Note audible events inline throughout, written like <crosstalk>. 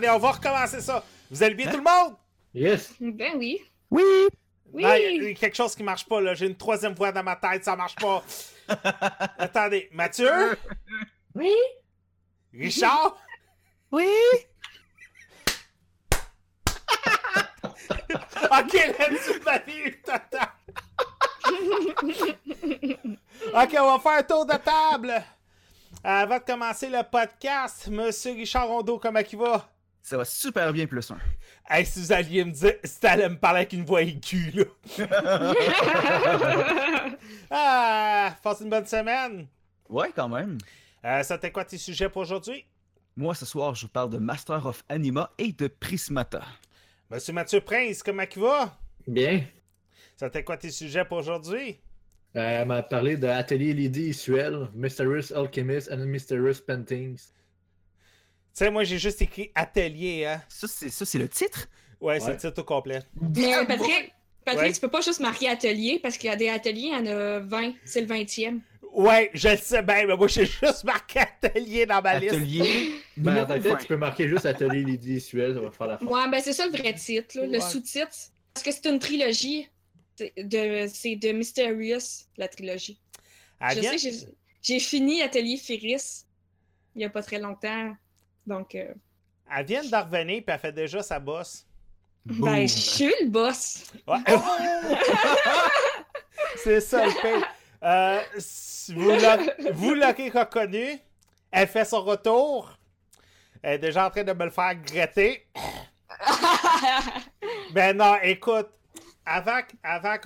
attendez, on va recommencer ça. Vous allez bien tout le monde? Yes. Ben oui. Oui! Oui. Il y a quelque chose qui marche pas, là. J'ai une troisième voix dans ma tête, ça marche pas. <laughs> attendez, Mathieu? Oui. Richard? Oui! <laughs> ok, là-dessus, <laughs> ok, on va faire un tour de table. Avant de commencer le podcast, Monsieur Richard Rondeau, comment il va? Ça va super bien, plus un. Hey, si vous alliez me dire, si t'allais me parler avec une voix aiguë, là. <laughs> Ah, passe une bonne semaine. Ouais, quand même. Euh, ça t'es quoi tes sujets pour aujourd'hui? Moi, ce soir, je vous parle de Master of Anima et de Prismata. Monsieur Mathieu Prince, comment il va? Bien. Ça t'es quoi tes sujets pour aujourd'hui? Euh, elle m'a parlé de Atelier Lady Isuel, Mysterious Alchemist and Mysterious Paintings. Tu sais, moi, j'ai juste écrit atelier, hein. Ça, c'est ça, c'est le titre? Ouais, c'est le titre au complet. Mais euh, Patrick, Patrick, Ouais. tu peux pas juste marquer atelier parce qu'il y a des ateliers, il y en a 20. C'est le 20e. Ouais, je le sais bien, mais moi, j'ai juste marqué atelier dans ma liste. Atelier? Mais <laughs> numéro dans tête, 20. tu peux marquer juste Atelier Lady Isuel, ça va faire la fin. Ouais, ben c'est ça le vrai titre, là, le sous-titre. Parce que c'est une trilogie. C'est de, c'est de Mysterious, la trilogie. Elle je vient- sais, j'ai- j'ai fini Atelier Ferris il y a pas très longtemps. Donc, euh, elle vient de revenir, puis elle fait déjà sa bosse. Boom. ben, je suis le boss. Ouais. <laughs> <laughs> c'est ça le fait. Euh, vous l'a- vous l'avez reconnu. Elle fait son retour. Elle est déjà en train de me le faire regretter. <laughs> Ben non, écoute, avant, qu- avant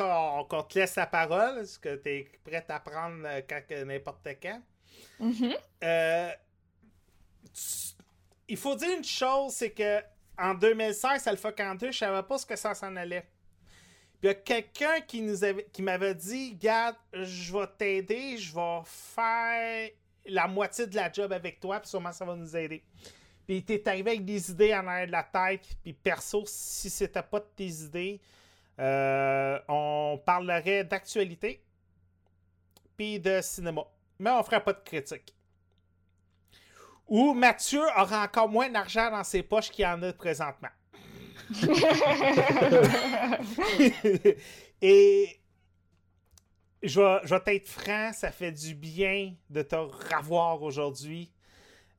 qu'on te laisse la parole, est-ce que tu es prête à prendre euh, quand n'importe quand? Mhm. Euh, tu- il faut dire une chose, c'est que en 2016, Alpha Cantus, je savais pas ce que ça s'en allait. Puis il y a quelqu'un qui nous avait, qui m'avait dit, Garde, je vais t'aider, je vais faire la moitié de la job avec toi, puis sûrement ça va nous aider. Puis t'es arrivé avec des idées en arrière de la tête, puis perso, si c'était pas de tes idées, euh, on parlerait d'actualité, puis de cinéma. Mais on ferait pas de critique. Ou Mathieu aura encore moins d'argent dans ses poches qu'il en a présentement. <laughs> Et je vais, je vais t'être franc, ça fait du bien de te revoir aujourd'hui.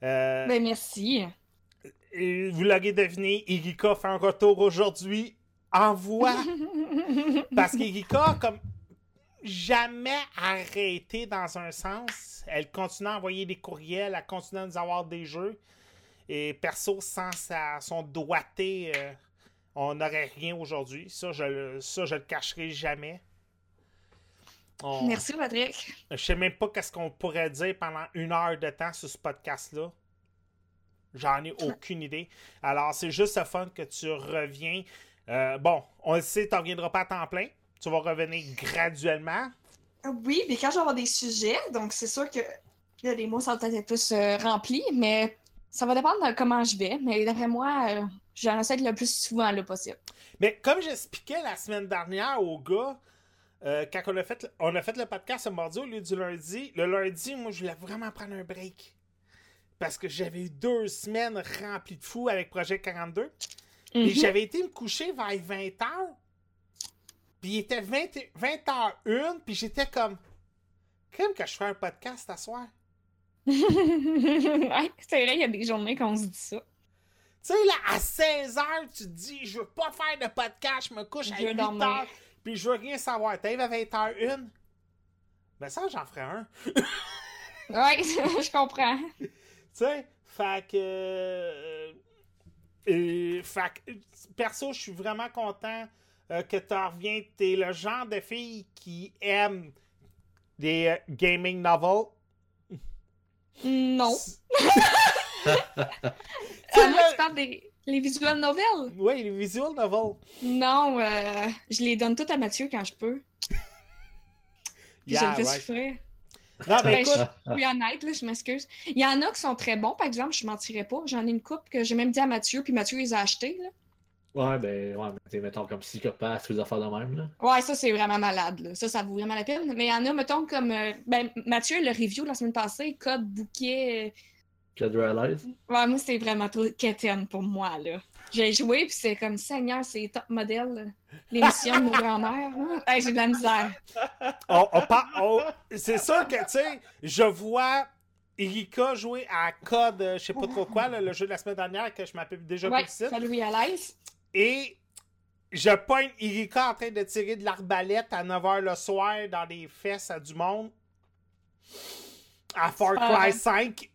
Euh, Ben, merci. vous l'aurez deviné, Erika fait un retour aujourd'hui en voix. <laughs> Parce qu'Erika a comme jamais arrêté dans un sens. Elle continue à envoyer des courriels, elle continue à nous avoir des jeux. Et perso, sans sa, son doigté, euh, on n'aurait rien aujourd'hui. Ça, je le, ça, je le cacherai jamais. On- Merci, Patrick. je sais même pas qu'est-ce qu'on pourrait dire pendant une heure de temps sur ce podcast-là. J'en ai aucune idée. Alors, c'est juste le fun que tu reviens. Euh, bon, on le sait, tu reviendras pas à temps plein. Tu vas revenir graduellement. Oui, mais quand je vais avoir des sujets, donc c'est sûr que là, les mots sont peut-être plus euh, remplis, mais ça va dépendre de comment je vais. Mais d'après moi, euh, j'en essaie le plus souvent le possible. Mais comme j'expliquais la semaine dernière aux gars, euh, quand on a, fait, on a fait le podcast mardi au lieu du lundi, le lundi, moi, je voulais vraiment prendre un break. Parce que j'avais eu deux semaines remplies de fous avec Projet 42. Et Mhm. j'avais été me coucher vers 20h. Puis il était 20, 20h01. Puis j'étais comme. Crème que je fais un podcast à soir. <laughs> Ouais, c'est vrai, il y a des journées qu'on se dit ça. Tu sais, là, à 16h, tu te dis, je veux pas faire de podcast, je me couche à Je veux 8h. dormir. Puis je veux rien savoir. T'arrives à 20h01. Ben ça, j'en ferai un. <laughs> Ouais, <laughs> je comprends. Tu sais, fait que. euh, euh, fait que, perso, je suis vraiment content euh, que tu reviens. T'es le genre de fille qui aime des euh, gaming novels? Non. Tu <laughs> Ah, moi, là- tu parles des les visual novels? Oui, les visual novels. Non, euh, je les donne toutes à Mathieu quand je peux. Je le fais right. souffrir. Non, mais Ben, écoute, je suis honnête, là, je m'excuse. Il y en a qui sont très bons, par exemple, je mentirais pas. J'en ai une coupe que j'ai même dit à Mathieu, puis Mathieu les a achetés. Là. Ouais, ben, ouais, mais mettons comme psychopathe des affaires de même, là. Ouais, ça, c'est vraiment malade. Là. Ça, ça vaut vraiment la peine. Mais il y en a, mettons, comme. euh, ben, Mathieu, le review de la semaine passée, Code Bouquet. Code Realize. euh, Ouais, moi, c'était vraiment trop quétaine pour moi, là. J'ai joué, puis c'est comme Seigneur, c'est top modèle. là. L'émission de nos grands-mères. là. Hey, j'ai de la misère. On- on par- on- C'est sûr que, tu sais, je vois Erika jouer à Code, euh, je sais pas trop quoi, là, le jeu de la semaine dernière, que je m'appelle déjà Ouais, site. salut Realize. Et je pointe Erika en train de tirer de l'arbalète à 9h le soir dans des fesses à du monde. À Far. Cry 5.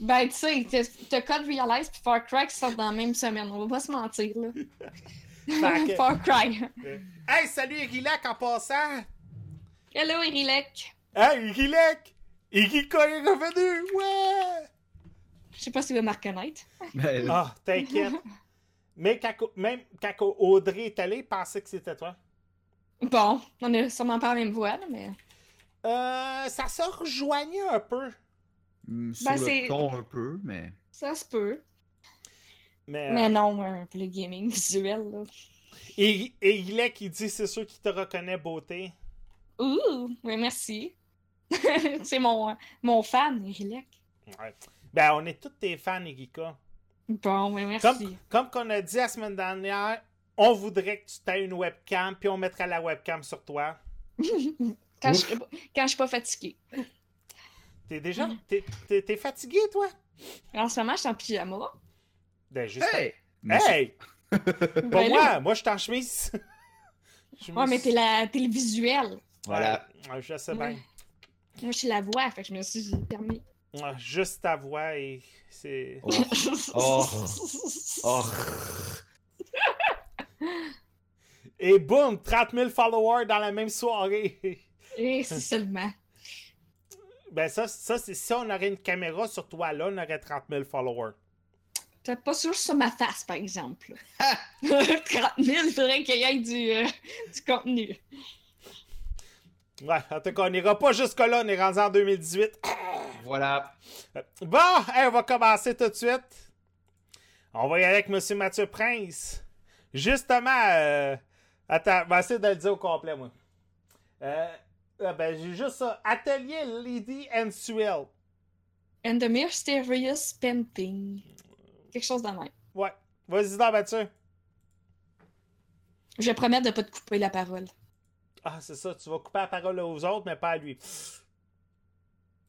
Ben, tu sais, t'as- Code Realize puis Far Cry qui sortent dans la même semaine. On va pas se mentir, là. <laughs> Que- Far Cry. <laughs> Hey, salut Erilek en passant! Hello, Erilek. Hey, Erilek! Erika est revenu! Ouais! Je sais pas si tu vas me reconnaître. Ben, Ah, t'inquiète. <laughs> Mais quand, même quand Audrey est allée, il pensait que c'était toi. Bon, on a sûrement pas la même voix, là, mais. Euh, ça se rejoignait un peu. mm, sur Ben, le c'est- ton un peu, mais. Ça se peut. Mais, Mais non, un peu le gaming visuel, là. Et, et il est qui dit c'est sûr qu'il te reconnaît beauté. Ouh, oui, merci. <laughs> c'est mon, mon fan, Erilek. Ouais. Ben, on est tous tes fans, Erika. Bon, Comme, merci. comme qu'on a dit la semaine dernière, on voudrait que tu aies une webcam, puis on mettra la webcam sur toi. <laughs> Quand je, quand je suis pas fatiguée. T'es déjà. Mm. T'es, t'es- t'es fatigué, toi? En ce moment, je suis en pyjama. Ben, juste. Hey! Hey! Pas <laughs> Ben moi, moi je suis en chemise. <laughs> Je me Ouais, mais t'es la- t'es le visuel. Voilà. Ouais, je sais Ouais. bien. Moi, je suis la voix, fait que je me suis permis. Ouais, Juste ta voix et c'est. Oh. Oh. <laughs> Oh. <laughs> Et boum, 30 000 followers dans la même soirée. Et c'est seulement. <laughs> ben ça, ça c'est si on aurait une caméra sur toi là, on aurait 30 000 followers. T'es pas sûr sur ma face, par exemple. 30 000, il faudrait qu'il y ait du, euh, du contenu. Ouais, en tout cas, on n'ira pas jusque-là, on est rendu en 2018. Voilà. Bon, hey, on va commencer tout de suite. On va y aller avec Monsieur Mathieu Prince. Justement, euh, attends, je vais essayer de le dire au complet, moi. Euh, ah ben, j'ai juste ça. Atelier Lady and Swell. And the mysterious painting. Quelque chose de même. Ouais. Vas-y, donc, Mathieu. Je promettre de pas te couper la parole. Ah, c'est ça, tu vas couper la parole aux autres, mais pas à lui.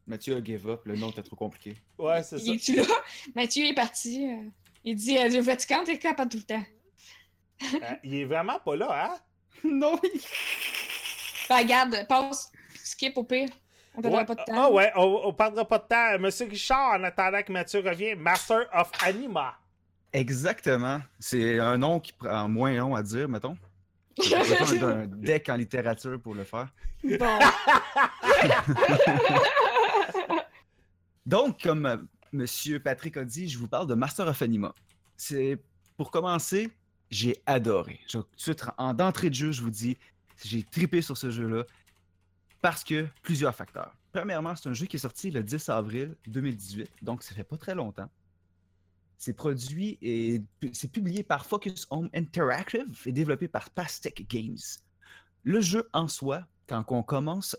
Mathieu a give up, le nom était trop compliqué. Ouais, c'est ça. Il est-tu là? Mathieu est parti. euh, il dit euh, Vatican, t'es capable tout le temps. Euh, il est vraiment pas là, hein? <laughs> non, Ben, regarde, passe. Skip au pire. On perdra Ouais. pas de temps. Ah ouais, on, on perdra pas de temps. Monsieur Richard, en attendant que Mathieu revienne, Master of Anima. Exactement. C'est un nom qui prend moins long à dire, mettons. <laughs> J'ai besoin d'un deck en littérature pour le faire. Bon. <laughs> Donc, comme euh, Monsieur Patrick a dit, je vous parle de Master of Anima. C'est pour commencer, j'ai adoré. En d'entrée de jeu, je vous dis, j'ai tripé sur ce jeu-là parce que plusieurs facteurs. Premièrement, c'est un jeu qui est sorti le 10 avril 2018, donc ça fait pas très longtemps. C'est produit et c'est publié par Focus Home Interactive et développé par Pastec Games. Le jeu en soi, quand on commence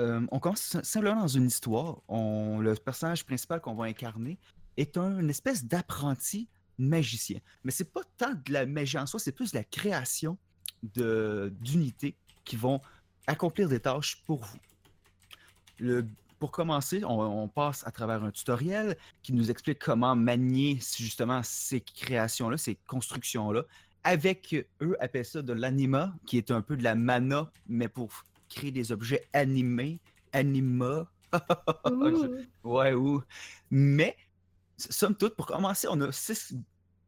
euh, on commence sim- simplement dans une histoire. Le personnage principal qu'on va incarner est un une espèce d'apprenti magicien. Mais c'est pas tant de la magie en soi, c'est plus de la création d'unités qui vont accomplir des tâches pour vous. Pour commencer, on, on passe à travers un tutoriel qui nous explique comment manier justement ces créations-là, ces constructions-là. Avec eux, appellent ça de l'anima, qui est un peu de la mana, mais pour créer des objets animés, anima. <laughs> Ouais, ou. Mais, somme toute, pour commencer, on a six,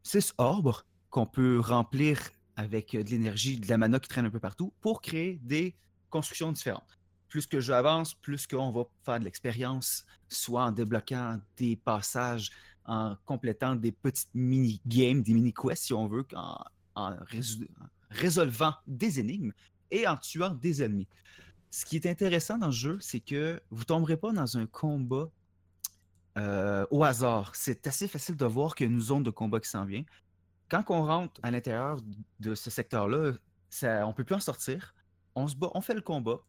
six orbres qu'on peut remplir avec euh, de l'énergie, de la mana qui traîne un peu partout pour créer des constructions différentes. Plus que j'avance, plus qu'on va faire de l'expérience, soit en débloquant des passages, en complétant des petites mini-games, des mini-quests si on veut, en résolvant des énigmes et en tuant des ennemis. Ce qui est intéressant dans le jeu, c'est que vous tomberez pas dans un combat euh, au hasard. C'est assez facile de voir qu'il y a une zone de combat qui s'en vient. quand on rentre à l'intérieur de ce secteur-là, on peut plus en sortir. On se bat, on fait le combat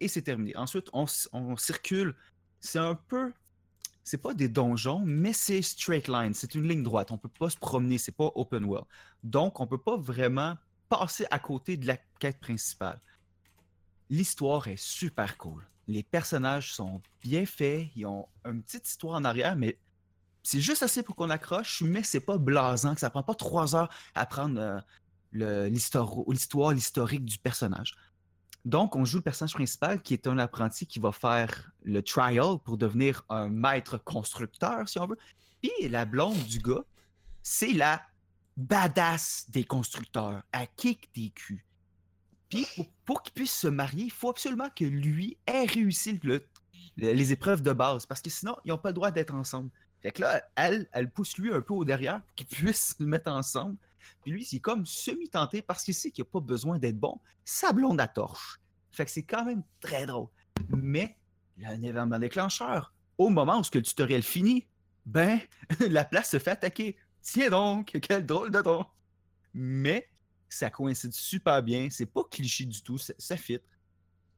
et c'est terminé. Ensuite, on, on circule. C'est un peu. C'est pas des donjons, mais c'est straight line. C'est une ligne droite. On peut pas se promener. C'est pas open world. Donc, on peut pas vraiment passer à côté de la quête principale. L'histoire est super cool. Les personnages sont bien faits. Ils ont une petite histoire en arrière, mais c'est juste assez pour qu'on accroche, mais c'est pas blasant, que ça prend pas trois heures à apprendre euh, l'histoire, l'historique du personnage. Donc, on joue le personnage principal qui est un apprenti qui va faire le trial pour devenir un maître constructeur, si on veut. Puis la blonde du gars, c'est la badass des constructeurs. Elle kick des culs. Puis pour, pour qu'il puisse se marier, il faut absolument que lui ait réussi le- le- les épreuves de base, parce que sinon, ils n'ont pas le droit d'être ensemble. Fait que là, elle, elle pousse lui un peu au derrière pour qu'ils puissent se <laughs> mettre ensemble. Puis lui, c'est comme semi-tenté parce qu'il sait qu'il n'a pas besoin d'être bon. Sa blonde à torche. Fait que c'est quand même très drôle. Mais il y a un événement déclencheur. Au moment où ce que le tutoriel finit, ben, <laughs> la place se fait attaquer. Tiens donc, <laughs> quel drôle de don. Mais ça coïncide super bien. C'est pas cliché du tout. Ça, ça fit.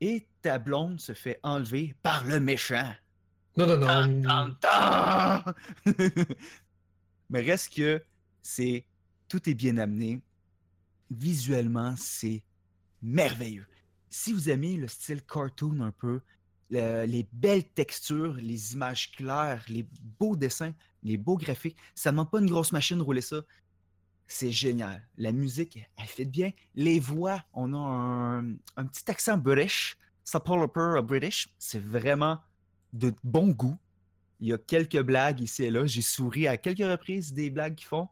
Et ta blonde se fait enlever par le méchant. Non, non, non. <laughs> Mais reste que c'est tout est bien amené. Visuellement, c'est merveilleux. Si vous aimez le style cartoon un peu, le- les belles textures, les images claires, les beaux dessins, les beaux graphiques, ça ne demande pas une grosse machine de rouler ça. C'est génial. La musique, elle fait bien. Les voix, on a un, petit accent british. Ça parle un peu british. C'est vraiment de bon goût. Il y a quelques blagues ici et là. J'ai souri à quelques reprises des blagues qu'ils font.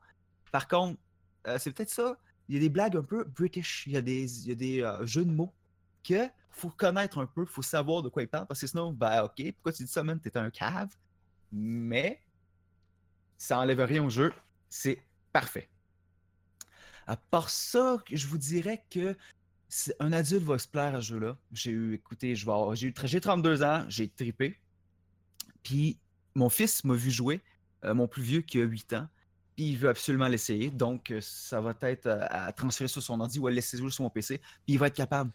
Par contre, euh, c'est peut-être ça. Il y a des blagues un peu british. Il y a des, euh, jeux de mots que faut connaître un peu, faut savoir de quoi ils parlent. Parce que sinon, ben ok, pourquoi tu dis ça, man? T'es un cave. Mais ça enlève rien au jeu. C'est parfait. À part ça, je vous dirais que un adulte va se plaire à ce jeu-là. J'ai eu, écoutez, je j'ai eu j'ai 32 ans, j'ai tripé. Puis mon fils m'a vu jouer, euh, mon plus vieux qui a 8 ans, puis il veut absolument l'essayer. Donc euh, ça va être euh, à transférer sur son ordi ou à laisser jouer sur mon PC, puis il va être capable.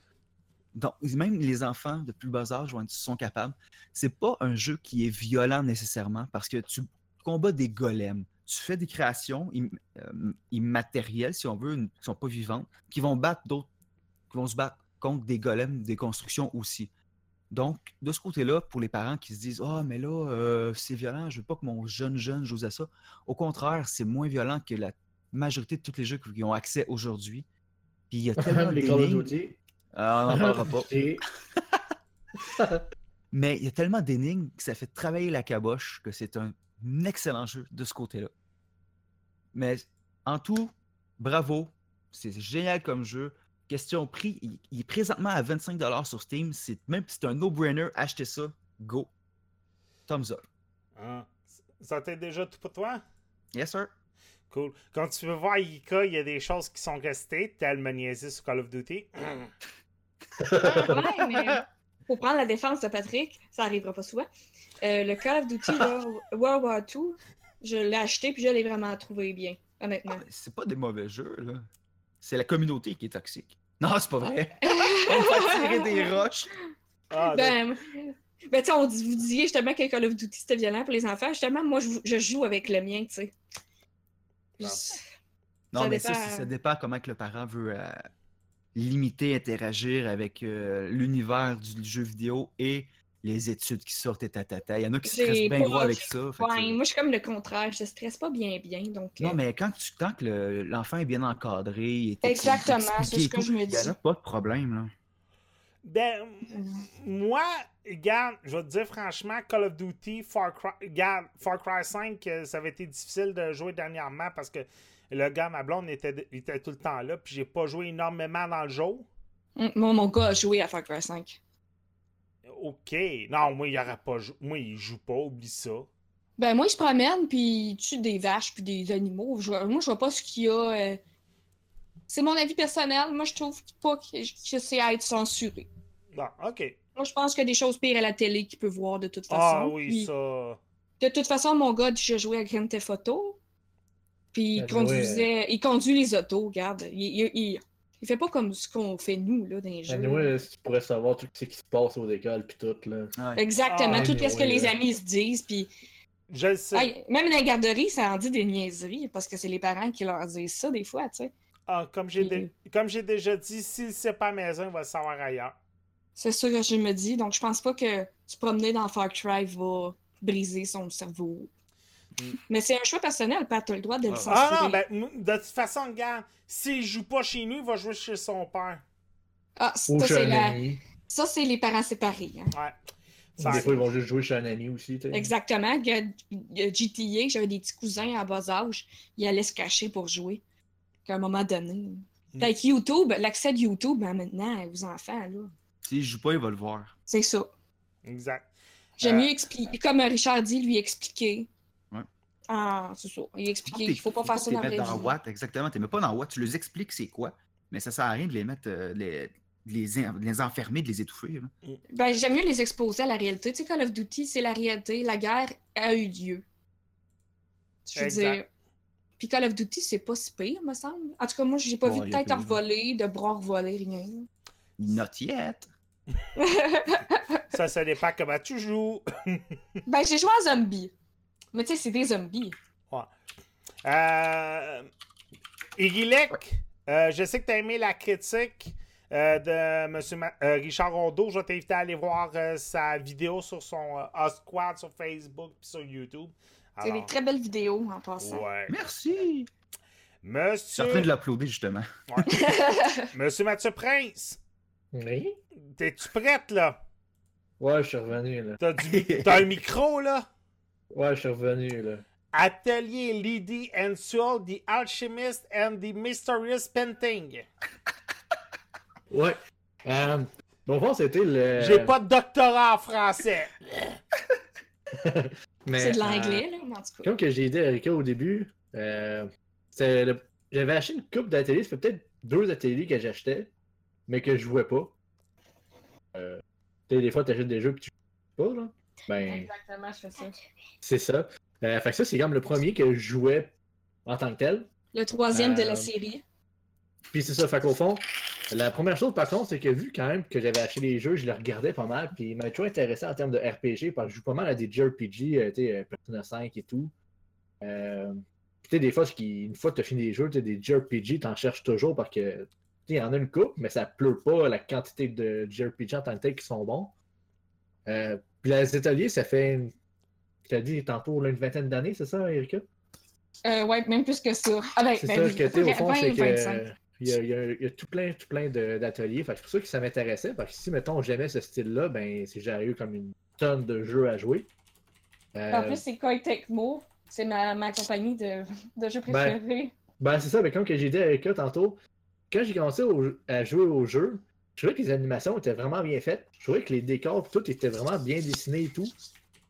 Donc, même les enfants de plus bas âge sont capables. C'est pas un jeu qui est violent nécessairement parce que tu combats des golems. Tu fais des créations euh, immatérielles, si on veut, une- qui sont pas vivantes, qui vont battre d'autres, qui vont se battre contre des golems, des constructions aussi. Donc, de ce côté-là, pour les parents qui se disent Ah, mais là, euh, c'est violent, je veux pas que mon jeune jeune joue à ça. Au contraire, c'est moins violent que la majorité de tous les jeux qui ont accès aujourd'hui. Puis il y a <laughs> tellement les d'énigmes. Euh, on n'en parlera pas. <laughs> <laughs> Mais il y a tellement d'énigmes que ça fait travailler la caboche que c'est un excellent jeu de ce côté-là. Mais en tout, bravo. C'est génial comme jeu. Question prix, il, il est présentement à 25$ sur Steam. C'est même si c'est un no-brainer, achetez ça. Go. Thumbs up. Hein? Ça t'est déjà tout pour toi? Yes, sir. Cool. Quand tu veux voir Ika, il y a des choses qui sont restées, tel me niaiser sur Call of Duty. <laughs> Ouais, mais pour prendre la défense de Patrick, ça arrivera pas souvent. Euh, le Call of Duty <laughs> World, War II, je l'ai acheté puis je l'ai vraiment trouvé bien, honnêtement. Ah, mais c'est pas des mauvais jeux, là. C'est la communauté qui est toxique. Non, c'est pas vrai. <laughs> On va tirer des roches. Ah, ben, ben tu on vous disiez justement que Call of Duty c'était violent pour les enfants. Justement, moi, je, je joue avec le mien, tu sais. Non. Mais ça, dépend. ça dépend comment que le parent veut euh, limiter, interagir avec euh, l'univers du jeu vidéo et les études qui sortent et tatata. Il y en a qui stressent bien gros avec ça. Ouais, moi, je suis comme le contraire. Je stresse pas bien, bien. Donc, Non, euh, mais quand, tu, tant que le- l'enfant est bien encadré, il est Exactement, c'est ce que je me Il n'y dis. a pas de problème, là. Ben, moi, regarde, je vais te dire franchement, Call of Duty, Far Cry, regarde, Far Cry 5, euh, ça avait été difficile de jouer dernièrement parce que le gars, ma blonde, était, était tout le temps là, puis j'ai pas joué énormément dans le jeu. hum, Mon, mon gars a joué à Far Cry 5. Ok. Non, moi, il aurait pas jou- Moi, il joue pas, oublie ça. Ben, moi, il se promène, puis il tue des vaches, puis des animaux. Je moi, je vois pas ce qu'il y a. euh, C'est mon avis personnel. Moi, je trouve pas que, que c'est à être censuré. Bon, ok. Moi, je pense qu'il y a des choses pires à la télé qu'il peut voir de toute façon. Ah oui, Puis, ça. De toute façon, mon gars, j'ai joué à Grand Theft Auto. Puis il Ben, conduisait, il conduit les autos, regarde. Il, il, il, il fait pas comme ce qu'on fait nous, là, dans les jeux. Anyway, tu pourrais savoir tout ce qui se passe aux écoles puis tout, là. Ouais. Exactement, Ah, tout anyway, ce que les amis se disent, puis Je le sais. Même dans les garderies, ça en dit des niaiseries, parce que c'est les parents qui leur disent ça des fois, tu sais. Ah, comme j'ai Puis- dé- déjà dit, s'il sait pas à la maison, il va le savoir ailleurs. C'est ça que je me dis, donc je pense pas que se promener dans Far Cry va briser son cerveau. Mm. Mais c'est un choix personnel, Pat, t'as le droit de le Ah. censurer. Ah non, ben, de toute façon, regarde, s'il joue pas chez nous, il va jouer chez son père. Ah, Ou ça, c'est la... ça, c'est les parents séparés. hein. Ouais. Ou Ça- Des fois, ils vont juste jouer chez un ami aussi, tu. Exactement. GTA, j'avais des petits cousins à bas âge, ils allaient se cacher pour jouer. À un moment donné. Mm. Avec YouTube, l'accès de YouTube, ben, maintenant, aux enfants, là, S'il joue pas, il va le voir. c'est ça. Exact. J'aime Euh, mieux expliquer, comme Richard dit, lui expliquer. Ah, c'est ça. Il Non, expliquer t'es- qu'il faut pas faire ça dans la dans. Watt, exactement. Tu mets pas dans Watt, tu leur expliques c'est quoi, mais ça sert à rien de les mettre, euh, les, de les, de les enfermer, de les étouffer. là. Ben, j'aime mieux les exposer à la réalité. Tu sais, Call of Duty, c'est la réalité. La guerre a eu lieu. Je veux Exact. dire. Puis Call of Duty, c'est pas si pire, me semble. En tout cas, moi, j'ai pas Bon, vu de tête revolée, de bras revolés, rien. Not yet. <laughs> Ça, ça dépend comment tu joues. <laughs> ben, j'ai joué à zombie. Mais tu sais, c'est des zombies. Euh... Igilek, euh, je sais que tu as aimé la critique euh, de Monsieur Ma- euh, Richard Rondeau. Je vais t'inviter à aller voir euh, sa vidéo sur son euh, Osquad sur Facebook et sur YouTube. C'est des très belles vidéos, en passant. ouais. Merci. Je suis en Monsieur, train de l'applaudir, justement. <laughs> Monsieur Mathieu Prince, Oui? t'es-tu prête, là? Ouais, je suis revenu, là. T'as, du... T'as un micro, là? Ouais, je suis revenu, là. Atelier Lady and Soul, The Alchemist and the Mysterious Painting. <laughs> Ouais. Euh, bon, fond, c'était le. J'ai pas de doctorat en français. <laughs> Mais, C'est de euh, l'anglais, là, mais en tout cas. Comme que j'ai dit à Erika au début, euh, le- j'avais acheté une coupe d'ateliers, ça fait peut-être deux ateliers que j'achetais, mais que je jouais pas. Euh, tu sais, des fois, tu achètes des jeux que tu joues pas, là. Ben, Exactement, je fais ça. c'est ça. Euh, fait que ça, c'est comme le premier que je jouais en tant que tel. Le troisième de Euh, la série. Puis c'est ça, fait qu'au fond, la première chose par contre, c'est que vu quand même que j'avais acheté les jeux, je les regardais pas mal, puis il m'a toujours intéressé en termes de RPG, parce que je joue pas mal à des JRPG, euh, tu sais, euh, Persona 5 et tout. Euh, puis tu sais, des fois, ce qui, une fois que tu as fini les jeux, tu des JRPG, t'en cherches toujours parce que, tu sais, il y en a une coupe, mais ça pleut pas la quantité de JRPG en tant que tel qui sont bons. Euh, puis les ateliers, ça fait, une- je t'ai dit tantôt, là, une vingtaine d'années, c'est ça, Erika? Euh, ouais, même plus que ça. Ah ben, C'est ben ça, oui, ce que tu au fond, 20, c'est que. 25. Il y, a, il y a- il y a tout plein, tout plein d'ateliers. C'est pour ça que ça m'intéressait. Parce que si, mettons, j'aimais ce style-là, ben, c'est j'aurais eu comme une tonne de jeux à jouer. Euh, En plus, c'est Koei Tecmo. C'est ma, ma compagnie de, de jeux Ben, préférés. ben, c'est ça. Mais comme j'ai dit avec eux tantôt, quand j'ai commencé au- à jouer au jeu, je trouvais que les animations étaient vraiment bien faites. Je trouvais que les décors, tout, étaient vraiment bien dessinés et tout.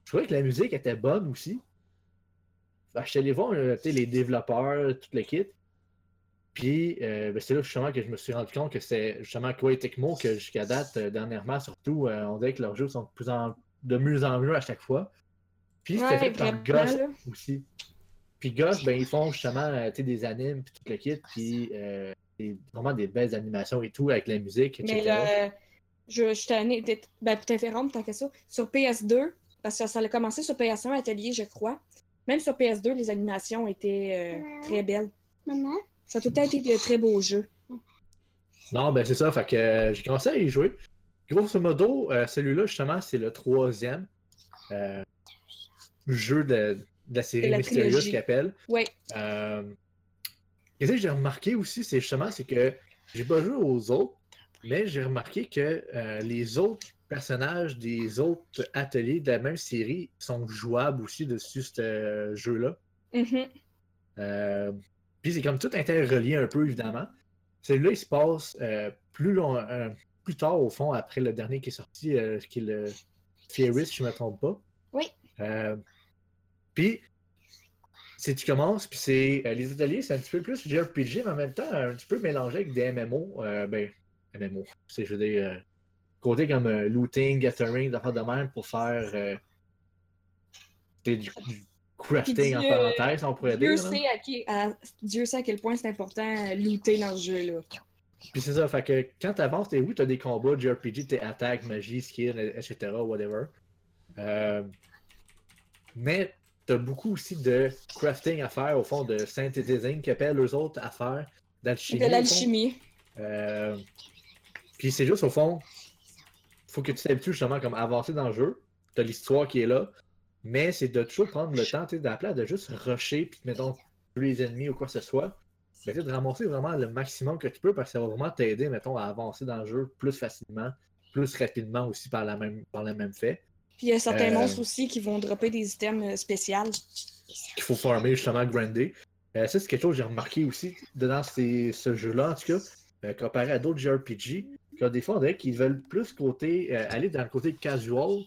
Je trouvais que la musique était bonne aussi. Que je suis allé voir euh, les développeurs, tout le kit. Puis, euh, ben, c'est là justement que je me suis rendu compte que c'est justement Koei Tecmo que jusqu'à date, euh, dernièrement, surtout, on dirait que leurs jeux sont de, plus en, de mieux en mieux à chaque fois. Puis, c'était Ouais, fait par Ghost aussi. Puis Ghost, ben, ils font justement des animes, puis tout le kit, puis des- vraiment des belles animations et tout, avec la musique, etc. Mais là, je, je suis tannée ben, pour t'interrompre, tant que ça. Sur PS2, parce que ça a commencé sur PS1 Atelier, je crois. Même sur PS2, les animations étaient euh, très belles. Maman? Ça a tout le temps été de très beaux jeux. Non, ben c'est ça. Fait que euh, j'ai commencé à y jouer. Grosso modo, euh, celui-là, justement, c'est le troisième euh, jeu de, de la série la Mysterious qu'il appelle. Oui. Et ce que j'ai remarqué aussi, c'est justement c'est que j'ai pas joué aux autres, mais j'ai remarqué que euh, les autres personnages des autres ateliers de la même série sont jouables aussi dessus ce euh, jeu-là. Mhm. Euh, puis c'est comme tout interrelié un peu, évidemment. Celui-là, il se passe plus, long, plus tard, au fond, après le dernier qui est sorti, qui est le Fieris, si je ne me trompe pas. Oui. Puis, si tu commences, puis c'est. euh, les ateliers, c'est un petit peu plus JRPG, mais en même temps, un petit peu mélangé avec des MMO. euh, ben, MMO. C'est, je veux dire, euh, côté comme looting, gathering, d'affaires de même pour faire. du, du- crafting en parenthèse, on pourrait Dieu dire. sait, à qui- à- Dieu sait à quel point c'est important looter dans ce jeu-là. Puis c'est ça, fait que quand t'avances, t'es oui, t'as des combats, JRPG, t'es attaque, magie, skill, etc., whatever. Mais t'as beaucoup aussi de crafting à faire, au fond, de synthesizing, qu'appellent eux autres à faire, d'alchimie. De l'alchimie. Euh, Puis c'est juste au fond, faut que tu t'habitues justement comme à avancer dans le jeu. T'as l'histoire qui est là, mais c'est de toujours prendre le temps, tu sais, d'appeler, de juste rusher, puis mettons, tuer les ennemis ou quoi que ce soit. Mais tu sais, de ramasser vraiment le maximum que tu peux parce que ça va vraiment t'aider, mettons, à avancer dans le jeu plus facilement, plus rapidement aussi par, la même, par le même fait. Puis il y a certains Euh, monstres aussi qui vont dropper des items euh, spéciaux. qu'il faut farmer justement grander. Euh, ça, c'est quelque chose que j'ai remarqué aussi dans ces- ce jeu-là, en tout cas, comparé à d'autres JRPG, que des fois, on dirait qu'ils veulent plus côté, aller dans le côté casual.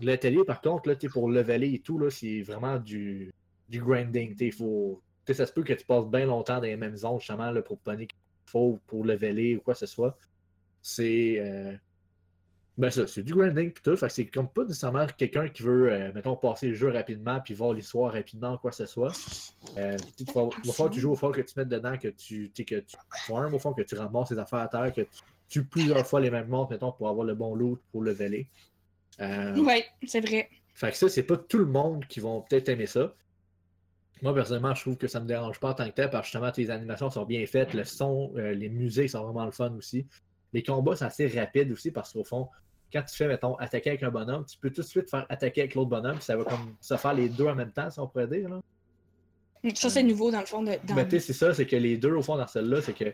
L'atelier, par contre, là, pour leveler et tout, c'est vraiment du, du grinding. t'sais, faut, t'sais, ça se peut que tu passes bien longtemps dans les mêmes zones, justement, là, pour qu'il faut, pour leveler ou quoi que ce soit. C'est. euh, ben ça, c'est du grinding pis tout. Fait que c'est comme pas nécessairement quelqu'un qui veut, euh, mettons, passer le jeu rapidement puis voir l'histoire rapidement quoi que ce soit. Euh, tu il va il va falloir toujours au fond que tu mettes dedans, que tu, tu sais, que tu farmes, au fond, que tu ramasses tes affaires à terre, que tu tues plusieurs fois les mêmes monstres, mettons, pour avoir le bon loot pour leveler. Euh, Ouais, c'est vrai. fait que ça, c'est pas tout le monde qui vont peut-être aimer ça. Moi, personnellement, je trouve que ça me dérange pas en tant que tel, parce que justement, les animations sont bien faites, le son, euh, les musiques sont vraiment le fun aussi. Les combats, c'est assez rapide aussi, parce qu'au fond, quand tu fais, mettons, attaquer avec un bonhomme, tu peux tout de suite faire attaquer avec l'autre bonhomme, puis ça va comme se faire les deux en même temps, si on pourrait dire. Là. Ça, c'est nouveau dans le fond. De, dans... Mais tu sais, c'est ça, c'est que les deux, au fond, dans celle-là, c'est que,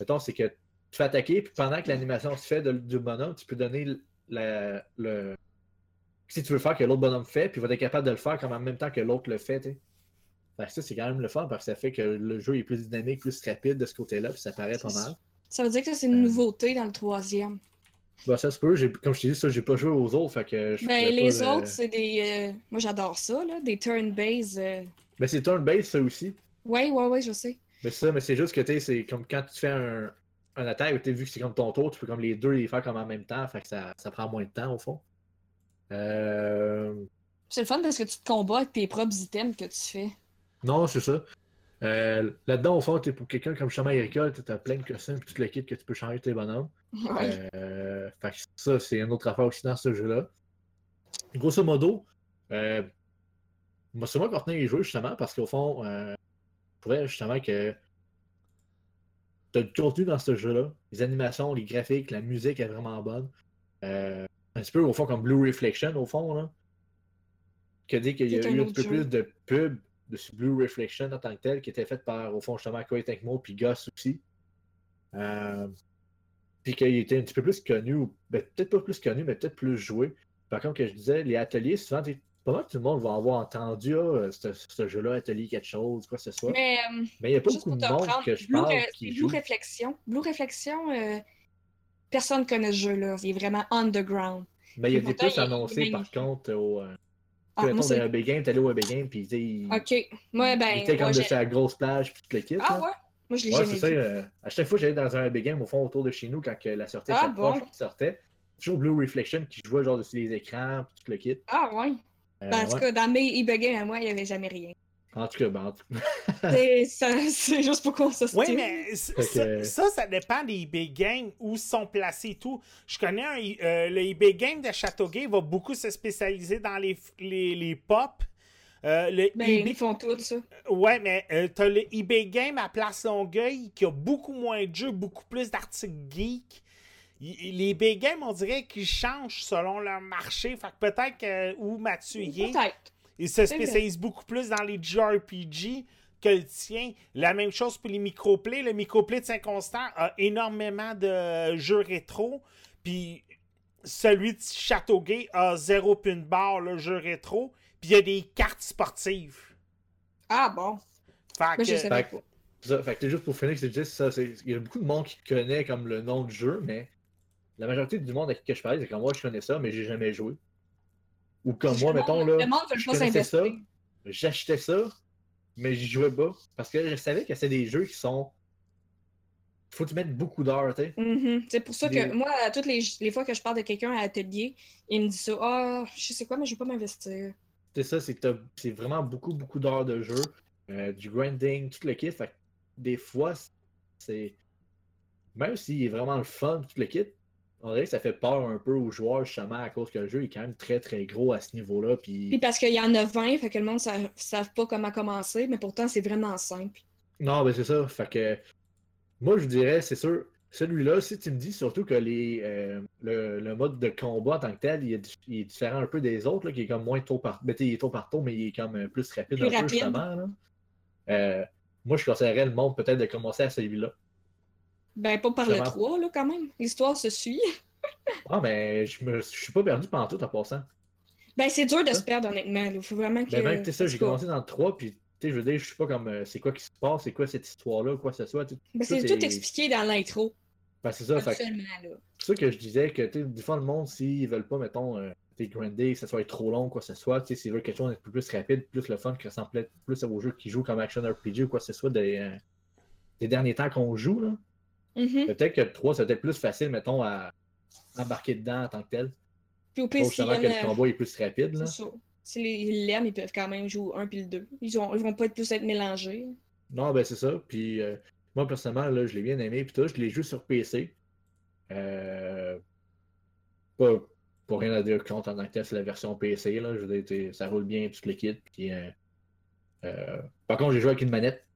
mettons, c'est que tu fais attaquer, puis pendant que l'animation se fait de- du bonhomme, tu peux donner le- la- le. Si tu veux faire que l'autre bonhomme fait, puis il va être capable de le faire comme en même temps que l'autre le fait, tu ça, c'est quand même le fun, parce que ça fait que le jeu est plus dynamique, plus rapide de ce côté-là, puis ça paraît pas mal. Ça veut dire que c'est une Euh. nouveauté dans le troisième. Bah, ça se peut, comme je t'ai dit, ça, j'ai pas joué aux autres, fait que je Ben, les pas, euh, autres, c'est des. euh, Moi, j'adore ça, là. Des turn-based. euh, Ben, c'est turn-based, ça aussi. Ouais, ouais, ouais, je sais. Mais c'est ça, mais c'est juste que tu sais, c'est comme quand tu fais un, un attaque, vu que c'est comme ton tour, tu peux comme les deux les faire comme en même temps, fait que ça, ça prend moins de temps au fond. Euh... C'est le fun parce que tu te combats avec tes propres items que tu fais. Non, c'est ça. Euh, Là-dedans, au fond, pour quelqu'un comme Chemin Agricole, t'as plein de costumes puis tout le kit que tu peux changer tes bonhommes. <laughs> Ouais. Euh, fait que ça, c'est une autre affaire aussi dans ce jeu-là. Grosso modo, euh, moi, c'est moi qui retenais les jeux justement parce qu'au fond, euh, je trouvais justement que t'as du contenu dans ce jeu-là. Les animations, les graphiques, la musique est vraiment bonne. Un petit peu au fond comme Blue Reflection, au fond, là. Que dit qu'il y a eu un petit peu jeu. plus de pub de ce Blue Reflection en tant que tel, qui était fait par, au fond, justement, Koei Tecmo puis Goss aussi. Euh, puis qu'il était un petit peu plus connu, ou ben, peut-être pas plus connu, mais peut-être plus joué. Par contre, que je disais, les ateliers, souvent, pas mal tout le monde va avoir entendu ah, ce, ce jeu-là, atelier quelque chose, quoi que ce soit. Mais Mais il n'y a pas beaucoup de monde que je Blue, parle qui Blue joue. Reflection. Blue Reflection, euh, personne connaît ce jeu-là. Il est vraiment underground. Mais il y a Et des pourtant, plus annoncés par contre au. Ah, tu un game, t'allais au game, puis tu Ok. Moi, ben. il était comme de sa grosse plage, puis tout le kit. Ah là. ouais? Moi, je l'ai Ouais, jamais c'est ça. euh, à chaque fois que j'allais dans un big game au fond autour de chez nous, quand la sortie Ah, bon. sortait, toujours Blue Reflection qui jouait genre dessus les écrans, puis tout le kit. Ah ouais? Euh, Ben, en tout ouais. cas, dans mes eBay games à moi, il n'y avait jamais rien. En tout cas, ben, en tout cas. <laughs> C'est juste pour qu'on se Oui, mais ça, ça, ça dépend des eBay Games, où ils sont placés et tout. Je connais un, euh, le eBay Game de Châteauguay va beaucoup se spécialiser dans les, les, les pop. Euh, le Ben, eBay- ils font tout ça. Ouais, mais euh, t'as le eBay Game à Place Longueuil qui a beaucoup moins de jeux, beaucoup plus d'articles geeks. Les eBay Games, on dirait qu'ils changent selon leur marché. Fait que peut-être que où Mathieu y est, Peut-être. Il se spécialise beaucoup plus dans les JRPG que le tien. La même chose pour les microplays. Le microplay de Saint-Constant a énormément de jeux rétro. Puis celui de Châteauguay a zéro pin bar, le jeu rétro. Puis il y a des cartes sportives. Ah bon. Fait que- savais Fait ça, fait que juste pour finir, c'est juste ça. c'est- Il y a beaucoup de monde qui connaît comme le nom du jeu, mais la majorité du monde avec qui je parlais, c'est comme moi, je connais ça, mais j'ai jamais joué. Ou comme moi, mettons, monde- là, Le monde veut je pas connaissais ça, j'achetais ça, mais j'y jouais pas. Parce que je savais que c'est des jeux qui sont. Faut que tu mettes beaucoup d'heures, tu sais. Mhm. C'est pour ça que moi, toutes les, les fois que je parle de quelqu'un à l'atelier, il me dit ça. Ah, je sais quoi, mais je vais pas m'investir. C'est ça, c'est que c'est vraiment beaucoup, beaucoup d'heures de jeu, euh, du grinding, tout le kit. Fait que des fois, c'est. Même s'il est vraiment le fun, tout le kit, on dirait que ça fait peur un peu aux joueurs, justement, à cause que le jeu est quand même très, très gros à ce niveau-là. Puis Puis... parce qu'il y en a 20, fait que le monde ne savent pas comment commencer, mais pourtant c'est vraiment simple. Non, ben c'est ça. Fait que. Moi, je dirais, c'est sûr, celui-là, si tu me dis surtout que les, euh, le, le mode de combat en tant que tel, il est, il est différent un peu des autres, là, qui est comme moins tôt par. Ben, tu sais, il est tôt par mais il est comme euh, plus rapide Plus un peu, justement. Là. Euh, moi, je conseillerais le monde peut-être de commencer à celui-là. Ben, pas par le Vraiment. 3, là, quand même. L'histoire se suit. Ah, mais je me je suis pas perdu pendant tout en passant. Ben, c'est dur de se perdre, honnêtement. Il faut vraiment que. Ben, même, tu sais, ça, j'ai tout commencé dans le 3, puis, tu sais, je veux dire, je sais pas comme, euh, c'est quoi qui se passe, c'est quoi cette histoire-là, quoi que ce soit. sais, Ben, c'est tout tout expliqué dans l'intro. Ben, c'est ça, que-. C'est ça que je disais que tu sais, des fois le monde, s'ils veulent pas, mettons, euh, grinder, que ça soit trop long, quoi que ce soit, tu sais, s'ils veulent quelque chose peu plus rapide, plus le fun, qui ressemble plus aux jeux qui jouent comme Action RPG ou quoi que ce soit des, euh, des derniers temps qu'on joue, là. Mhm. Peut-être que le 3, c'est peut-être plus facile, mettons, à embarquer dedans en tant que tel. Puis au pire, que le euh, combat est plus rapide, là. c'est ça. Si ils l'aiment, ils peuvent quand même jouer un puis le 2. Ils, ils vont pas être plus être mélangés. Non, ben c'est ça. Puis euh, moi, personnellement, là, je l'ai bien aimé. Puis tout, je l'ai joué sur PC. Euh, Pas, pas rien à dire contre en tant que tel, c'est la version PC. Là. Je veux dire, ça roule bien, tout le kit. Puis, euh, Par contre, j'ai joué avec une manette.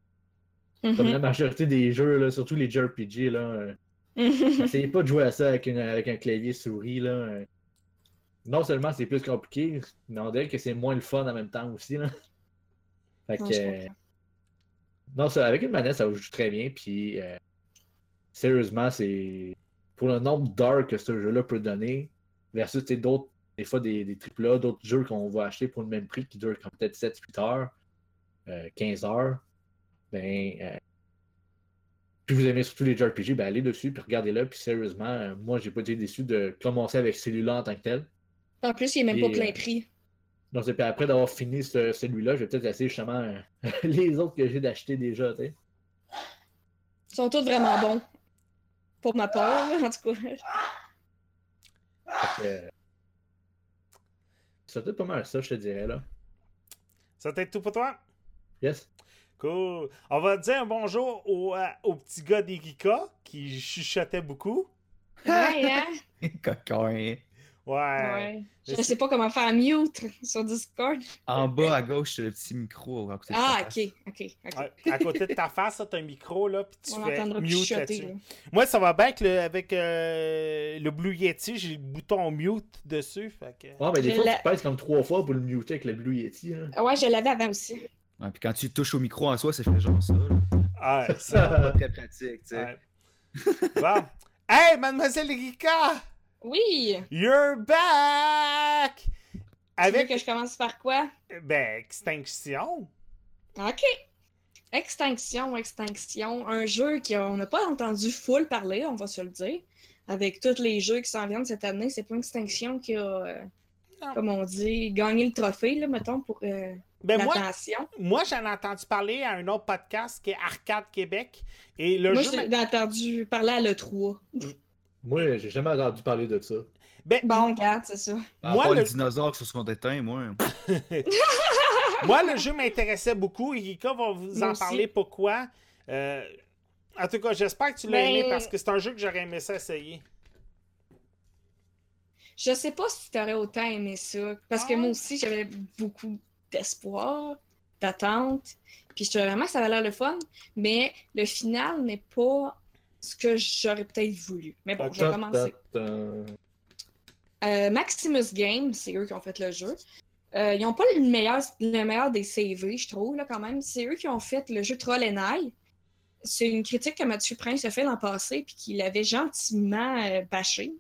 Comme Mhm. la majorité des jeux, là, surtout les JRPG, là. euh. <laughs> Essayez pas de jouer à ça avec, une- avec un clavier souris. Là. euh. Non seulement c'est plus compliqué, mais on dirait que c'est moins le fun en même temps aussi. Là. Fait Non, que, je euh, comprends. non, ça, avec une manette, ça joue très bien. Puis, euh, sérieusement, c'est pour le nombre d'heures que ce jeu-là peut donner, versus d'autres, des fois des, des AAA, d'autres jeux qu'on va acheter pour le même prix qui durent comme peut-être 7-8 heures, euh, 15 heures. Ben, euh, puis vous aimez surtout les JRPG, ben allez dessus, puis regardez-le. Puis sérieusement, euh, moi, j'ai pas été déçu de commencer avec celui-là en tant que tel. En plus, il est même pas plein euh, prix. Donc, c'est puis après d'avoir fini ce- celui-là, je vais peut-être essayer justement euh, <laughs> les autres que j'ai d'acheter déjà, tu sais. Ils sont tous vraiment bons. Pour ma part, en tout cas. Euh, C'est peut-être pas mal ça, je te dirais, là. Ça t'aide tout pour toi? Yes? Cool. On va dire un bonjour au, euh, au petit gars d'Erika qui chuchotait beaucoup. Ouais, hein? <laughs> Coquin. Ouais. Je sais pas comment faire mute sur Discord. En bas à gauche, c'est le petit micro. à côté de Ah, ok, ok, À côté de ta face, là, t'as un micro, là, puis tu On fais mute chuchoter. là-dessus. là. Moi, ça va bien avec le, avec, euh, le Blue Yeti, j'ai le bouton mute dessus. Fait que... Ah, ben des Je fois, tu pèses comme trois fois pour le muter avec le Blue Yeti, hein. Ouais, je l'avais avant aussi. Ouais, puis quand tu touches au micro en soi, ça fait genre ça. là. Ah, ça. Pas très pratique, tu sais. ouais. Bon. Hey, mademoiselle Erika! Oui! You're back! Tu veux Avec, que je commence par quoi? ben, Extinction. Ok. Extinction, Extinction. Un jeu qu'on n'a pas entendu full parler, on va se le dire. Avec tous les jeux qui s'en viennent cette année, c'est pas Extinction qui a, euh, comme on dit, gagné le trophée, là, mettons, pour euh, Ben, moi, l'attention. moi j'en ai entendu parler à un autre podcast qui est Arcade Québec. Et le Moi, jeu. j'ai entendu parler à l'E3. <laughs> Moi, j'ai jamais entendu parler de ça. Ben, Bon, regarde, c'est ça. À Moi, le- les dinosaures qui se sont éteints, moi. <laughs> Moi, le jeu m'intéressait beaucoup. Erika va vous Moi en aussi. parler pourquoi? Euh, en tout cas, j'espère que tu l'as Ben- aimé parce que c'est un jeu que j'aurais aimé ça essayer. Je sais pas si tu aurais autant aimé ça. Parce que Ah. moi aussi, j'avais beaucoup d'espoir, d'attente. Puis je trouvais vraiment que ça avait l'air le fun. Mais le final n'est pas ce que j'aurais peut-être voulu. Mais bon, je vais Ta- commencer. ta- ta- Euh, Maximus Games, c'est eux qui ont fait le jeu. Euh, ils n'ont pas le meilleur, le meilleur des CV, je trouve, là, quand même. C'est eux qui ont fait le jeu Troll and I. C'est une critique que Mathieu Prince a fait l'an passé, puis qu'il avait gentiment euh, bâché.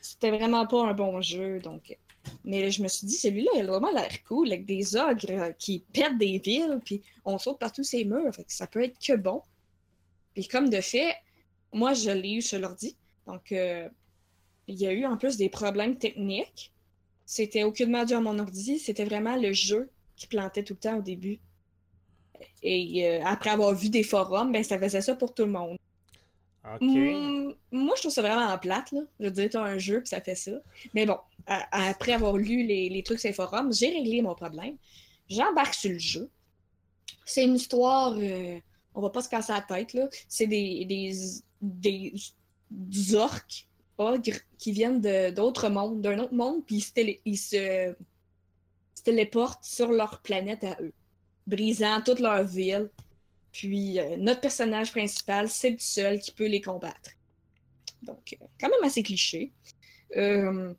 C'était vraiment pas un bon jeu, donc. Mais je me suis dit, celui-là, il a vraiment l'air cool, avec des ogres euh, qui perdent des villes, puis on saute partout ces murs, ça peut être que bon. Puis comme de fait, moi, je l'ai eu sur l'ordi, donc euh, il y a eu en plus des problèmes techniques. C'était aucunement dû à mon ordi, c'était vraiment le jeu qui plantait tout le temps au début. Et euh, après avoir vu des forums, ben ça faisait ça pour tout le monde. Mm, moi, je trouve ça vraiment plate, là. Je veux dire, t'as un jeu puis ça fait ça. Mais bon, après avoir lu les, trucs sur les forums, j'ai réglé mon problème. J'embarque sur le jeu. C'est une histoire, euh, on va pas se casser la tête, là. C'est des, des, des, orques, ogres, qui viennent d'autres mondes, d'un autre monde, puis ils se, télé- ils se, se téléportent sur leur planète à eux, brisant toute leur ville. Puis euh, notre personnage principal, c'est le seul qui peut les combattre. Donc, euh, quand même assez cliché. Euh,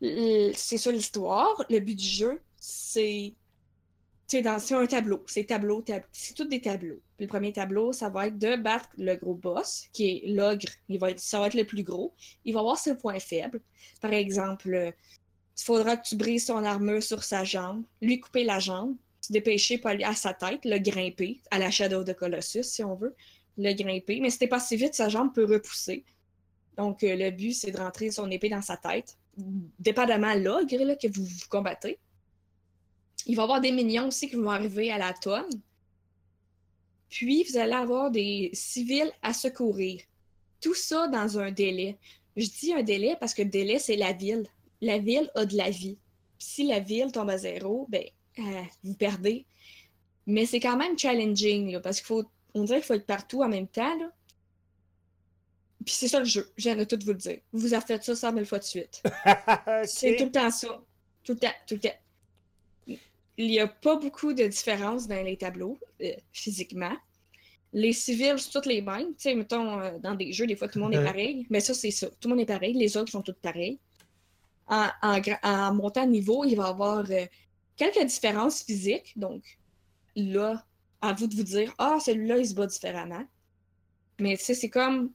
c'est ça l'histoire. Le but du jeu, c'est. C'est un tableau. C'est tableau, tab- c'est tous des tableaux. Le premier tableau, ça va être de battre le gros boss, qui est l'ogre. Il va être, ça va être le plus gros. Il va avoir ses points faibles. Par exemple, il faudra que tu brises son armure sur sa jambe, lui couper la jambe, se dépêcher à sa tête, le grimper, à la Shadow de Colossus, si on veut, le grimper. Mais si t'es pas si vite, sa jambe peut repousser. Donc, euh, le but, c'est de rentrer son épée dans sa tête, dépendamment l'ogre là, que vous, combattez. Il va y avoir des minions aussi qui vont arriver à la tonne. Puis, vous allez avoir des civils à secourir. Tout ça dans un délai. Je dis un délai parce que le délai, c'est la ville. La ville a de la vie. Si la ville tombe à zéro, ben, euh, vous perdez. Mais c'est quand même challenging, là, parce qu'il faut. On dirait qu'il faut être partout en même temps, là. Puis c'est ça le jeu, j'aimerais tout vous le dire. Vous avez fait ça 100 000 fois de suite. <laughs> C'est tout le temps ça. Tout le temps, tout le temps. Il n'y a pas beaucoup de différence dans les tableaux, euh, physiquement. Les civils, c'est toutes les mêmes. Tu sais, mettons, euh, dans des jeux, des fois, tout le monde est pareil. Mais ça, c'est ça. Tout le monde est pareil. Les autres sont tous pareils. En, en gra- en montant de niveau, il va y avoir euh, quelques différences physiques. Donc, là, à vous de vous dire, ah, celui-là, il se bat différemment. Mais tu sais, c'est comme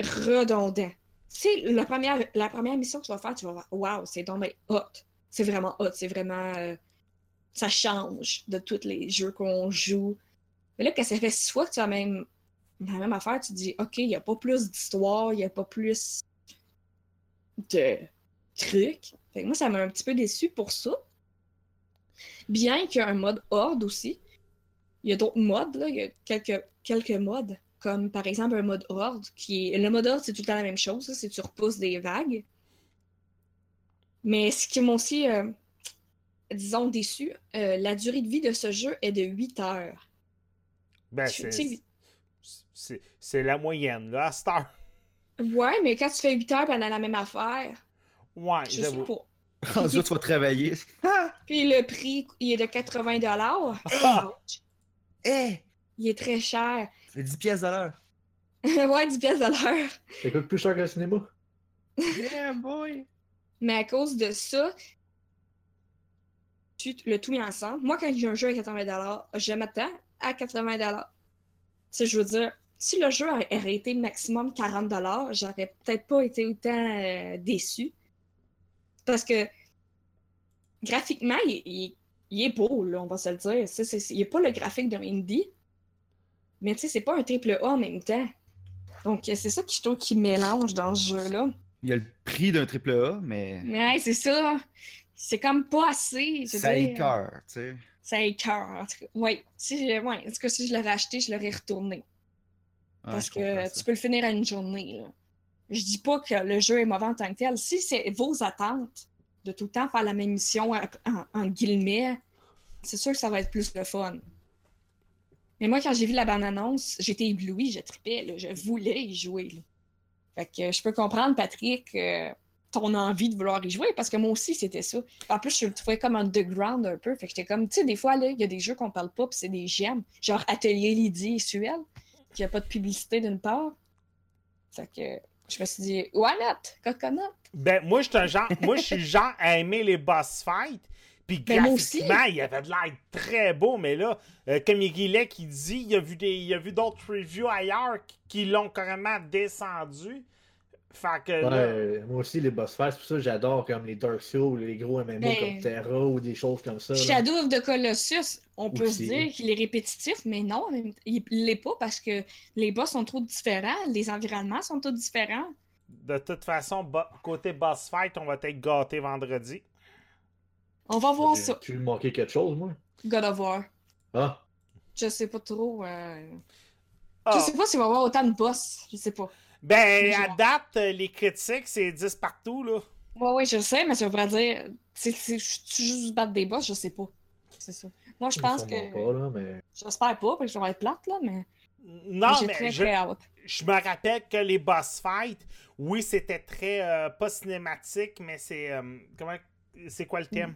redondant. Tu sais, la première, la première mission que tu vas faire, tu vas voir, waouh, c'est donc hot. C'est vraiment hot. C'est vraiment. euh, ça change de tous les jeux qu'on joue. Mais là, quand ça fait six fois que tu as même, la même affaire, tu te dis, OK, il n'y a pas plus d'histoire, il n'y a pas plus de trucs. Fait que moi, ça m'a un petit peu déçu pour ça. Bien qu'il y ait un mode horde aussi. Il y a d'autres modes, là. Il y a quelques, quelques modes. Comme par exemple un mode horde qui est. Le mode horde, c'est tout le temps la même chose, c'est tu repousses des vagues. Mais ce qui m'a aussi, euh, disons, déçu, euh, la durée de vie de ce jeu est de 8 heures. Ben, c'est- la moyenne, là, à Star. Ouais, mais quand tu fais 8 heures pendant la même affaire, Ouais, je sais pas. <laughs> Rendu là, tu vas travailler. Puis le prix, il est de 80 dollars. Ah! Eh! Il est très cher. C'est 10 pièces l'heure. <laughs> ouais, 10 pièces de l'heure. Ça coûte plus cher que le cinéma. Yeah, boy! Mais à cause de ça, tu- le tout mis ensemble. Moi, quand j'ai un jeu à 80 je m'attends à 80 Tu sais, je veux dire, si le jeu aurait été maximum 40 j'aurais peut-être pas été autant euh, déçu. Parce que graphiquement, il, il- il est beau, là, on va se le dire. Il n'est pas le graphique d'un indie. Mais tu sais, c'est pas un triple A en même temps. Donc, c'est ça je trouve qui mélange dans ce jeu-là. Il y a le prix d'un triple A, mais Ouais, c'est ça. C'est comme pas assez. je ça écœure, tu sais. Ça écœure. Oui. Si ouais, en tout cas, si je l'avais acheté, je l'aurais retourné. Ouais, parce que tu peux le finir à une journée. Là. Je dis pas que le jeu est mauvais en tant que tel. Si c'est vos attentes de tout le temps faire la même mission en, guillemets, c'est sûr que ça va être plus le fun. Mais moi, quand j'ai vu la bande-annonce, j'étais éblouie, je tripais, je voulais y jouer. Fait que je peux comprendre, Patrick, euh, ton envie de vouloir y jouer, parce que moi aussi, c'était ça. En plus, je le trouvais comme underground un peu. Fait que j'étais comme, tu sais, des fois, il y a des jeux qu'on parle pas, puis c'est des gemmes. Genre Atelier Lydie et Suel, qui a pas de publicité d'une part. Fait que je me suis dit, why not? Coconut. Ben, moi, je suis un genre, moi, je suis genre à aimer les boss fights. Puis Ben, graphiquement, il avait de l'air très beau, mais là, euh, comme Guillet qui dit, il a vu des, il a vu d'autres reviews ailleurs qui, qui l'ont carrément descendu. Fait que Ouais, là, moi aussi, les boss fights, c'est pour ça que j'adore comme les Dark Souls, les gros MMO Ben, comme Terra ou des choses comme ça. là. Shadow of the Colossus, on peut Aussi. se dire qu'il est répétitif, mais non, il l'est pas parce que les boss sont trop différents, les environnements sont tous différents. de toute façon, bo- côté boss fight, on va être gâté vendredi. On va voir ça. Tu manquer quelque chose, moi? God of War. Ah, Je sais pas trop. euh, Ah, Je sais pas s'il va y avoir autant de boss. Je sais pas. Ben, Mais à date, les critiques, c'est 10 partout, là. Ouais, ouais, je sais, mais ça veut pas dire. C'est juste battre des boss, je sais pas. C'est ça. Moi, je pense que. Pas, là, mais... J'espère pas, parce que ça va être plate, là, mais. Non, j'ai mais très, je, très hâte. je me rappelle que les boss fights, oui, c'était très. euh, pas cinématique, mais c'est. euh, comment. C'est quoi le thème?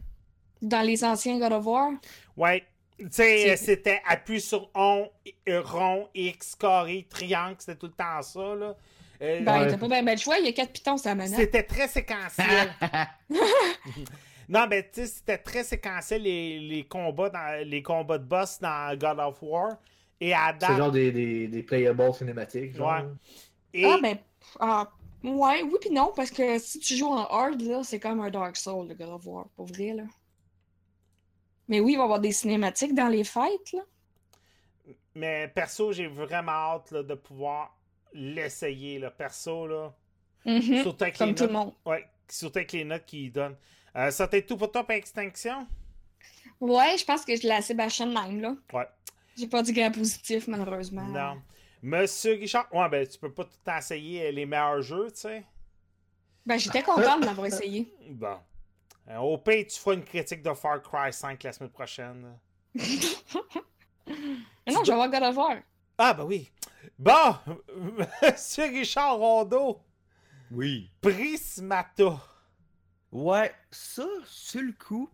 Dans les anciens God of War, Ouais. Tu sais, euh, c'était appui sur on, rond, X, carré, triangle, c'était tout le temps ça, là. Euh, ben, Ouais. t'as pas bien ben le choix, il y a quatre pitons sur la manette. C'était très séquentiel. <laughs> <laughs> non, mais tu sais, c'était très séquentiel les, les combats dans les combats de boss dans God of War. Et à C'est genre des, des, des playables cinématiques. Genre. Ouais. et- Ah, ben. ah, ouais, oui, puis non, parce que si tu joues en hard, là, c'est comme un Dark Souls, le God of War, pour vrai, là. Mais oui, il va y avoir des cinématiques dans les fêtes, là. Mais perso, j'ai vraiment hâte là, de pouvoir l'essayer. Là. Perso, là. Mhm, Surtout avec Comme les tout le notes. monde. Ouais, surtout avec les notes qu'il donne. Euh, ça t'est tout pour toi Extinction? Ouais, je pense que je l'ai assez bâché de même, là. Ouais. J'ai pas du grand positif, malheureusement. Non. Monsieur Richard, ouais, ben tu peux pas tout le essayer les meilleurs jeux, tu sais. Ben, j'étais contente de l'avoir essayé. <laughs> Bon. Euh, au pire, tu feras une critique de Far Cry 5 la semaine prochaine. Mais <laughs> non, je vais voir God of War. Ah, ben oui. Bon, <laughs> Monsieur Richard Rondeau, Oui. Prismata. Ouais, ça, sur le coup,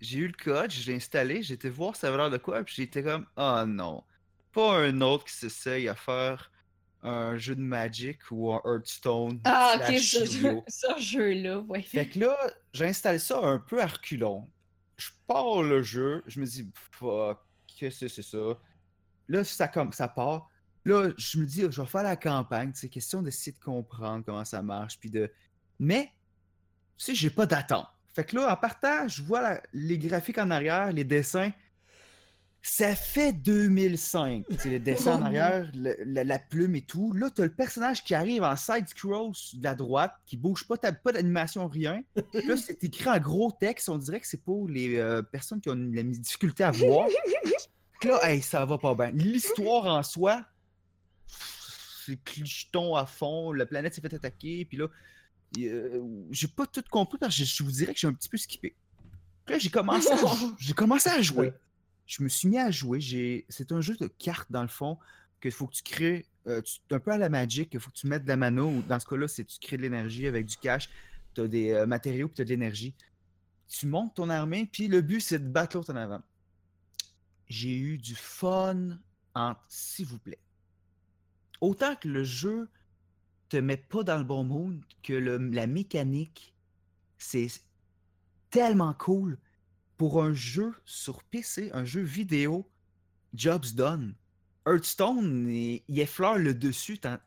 j'ai eu le code, je l'ai installé, j'ai été voir ça avait l'air de quoi, puis j'étais comme, ah non, pas un autre qui s'essaye à faire un jeu de Magic ou un Hearthstone. Ah, ok, ce, Yu-Gi-Oh! <laughs> ce jeu-là, ouais. Fait que là, j'ai installé ça un peu à reculons. Je pars le jeu, je me dis, fuck, qu'est-ce que c'est ça? Là, ça, comme, ça part. Là, je me dis, je vais faire la campagne. C'est question d'essayer de comprendre comment ça marche. Puis de... Mais, tu sais, j'ai pas d'attente. Fait que là, en partant, je vois la- les graphiques en arrière, les dessins. Ça fait 2005. Tu sais, les dessins Oh en non. arrière, le- la, la plume et tout. Là, t'as le personnage qui arrive en side-scroll de la droite, qui bouge pas, t'as pas d'animation, rien. Là, c'est écrit en gros texte. On dirait que c'est pour les euh, personnes qui ont de la difficulté à voir. Que là, hey, ça va pas bien. L'histoire en soi, c'est clicheton à fond. La planète s'est fait attaquer. Puis là, euh, j'ai pas tout compris parce que je, vous dirais que j'ai un petit peu skippé. Puis là, j'ai commencé, à- <laughs> j'ai commencé à jouer. Je me suis mis à jouer. J'ai... C'est un jeu de cartes, dans le fond, qu'il faut que tu crées. euh, tu- un peu à la Magic, il faut que tu mettes de la mana, ou dans ce cas-là, c'est tu crées de l'énergie avec du cash, tu as des euh, matériaux, puis tu as de l'énergie. Tu montes ton armée, puis le but, c'est de battre l'autre en avant. J'ai eu du fun en s'il vous plaît. Autant que le jeu te met pas dans le bon mood, que la mécanique, c'est tellement cool pour un jeu sur PC, un jeu vidéo, jobs done. Hearthstone, il, effleure le dessus, tan-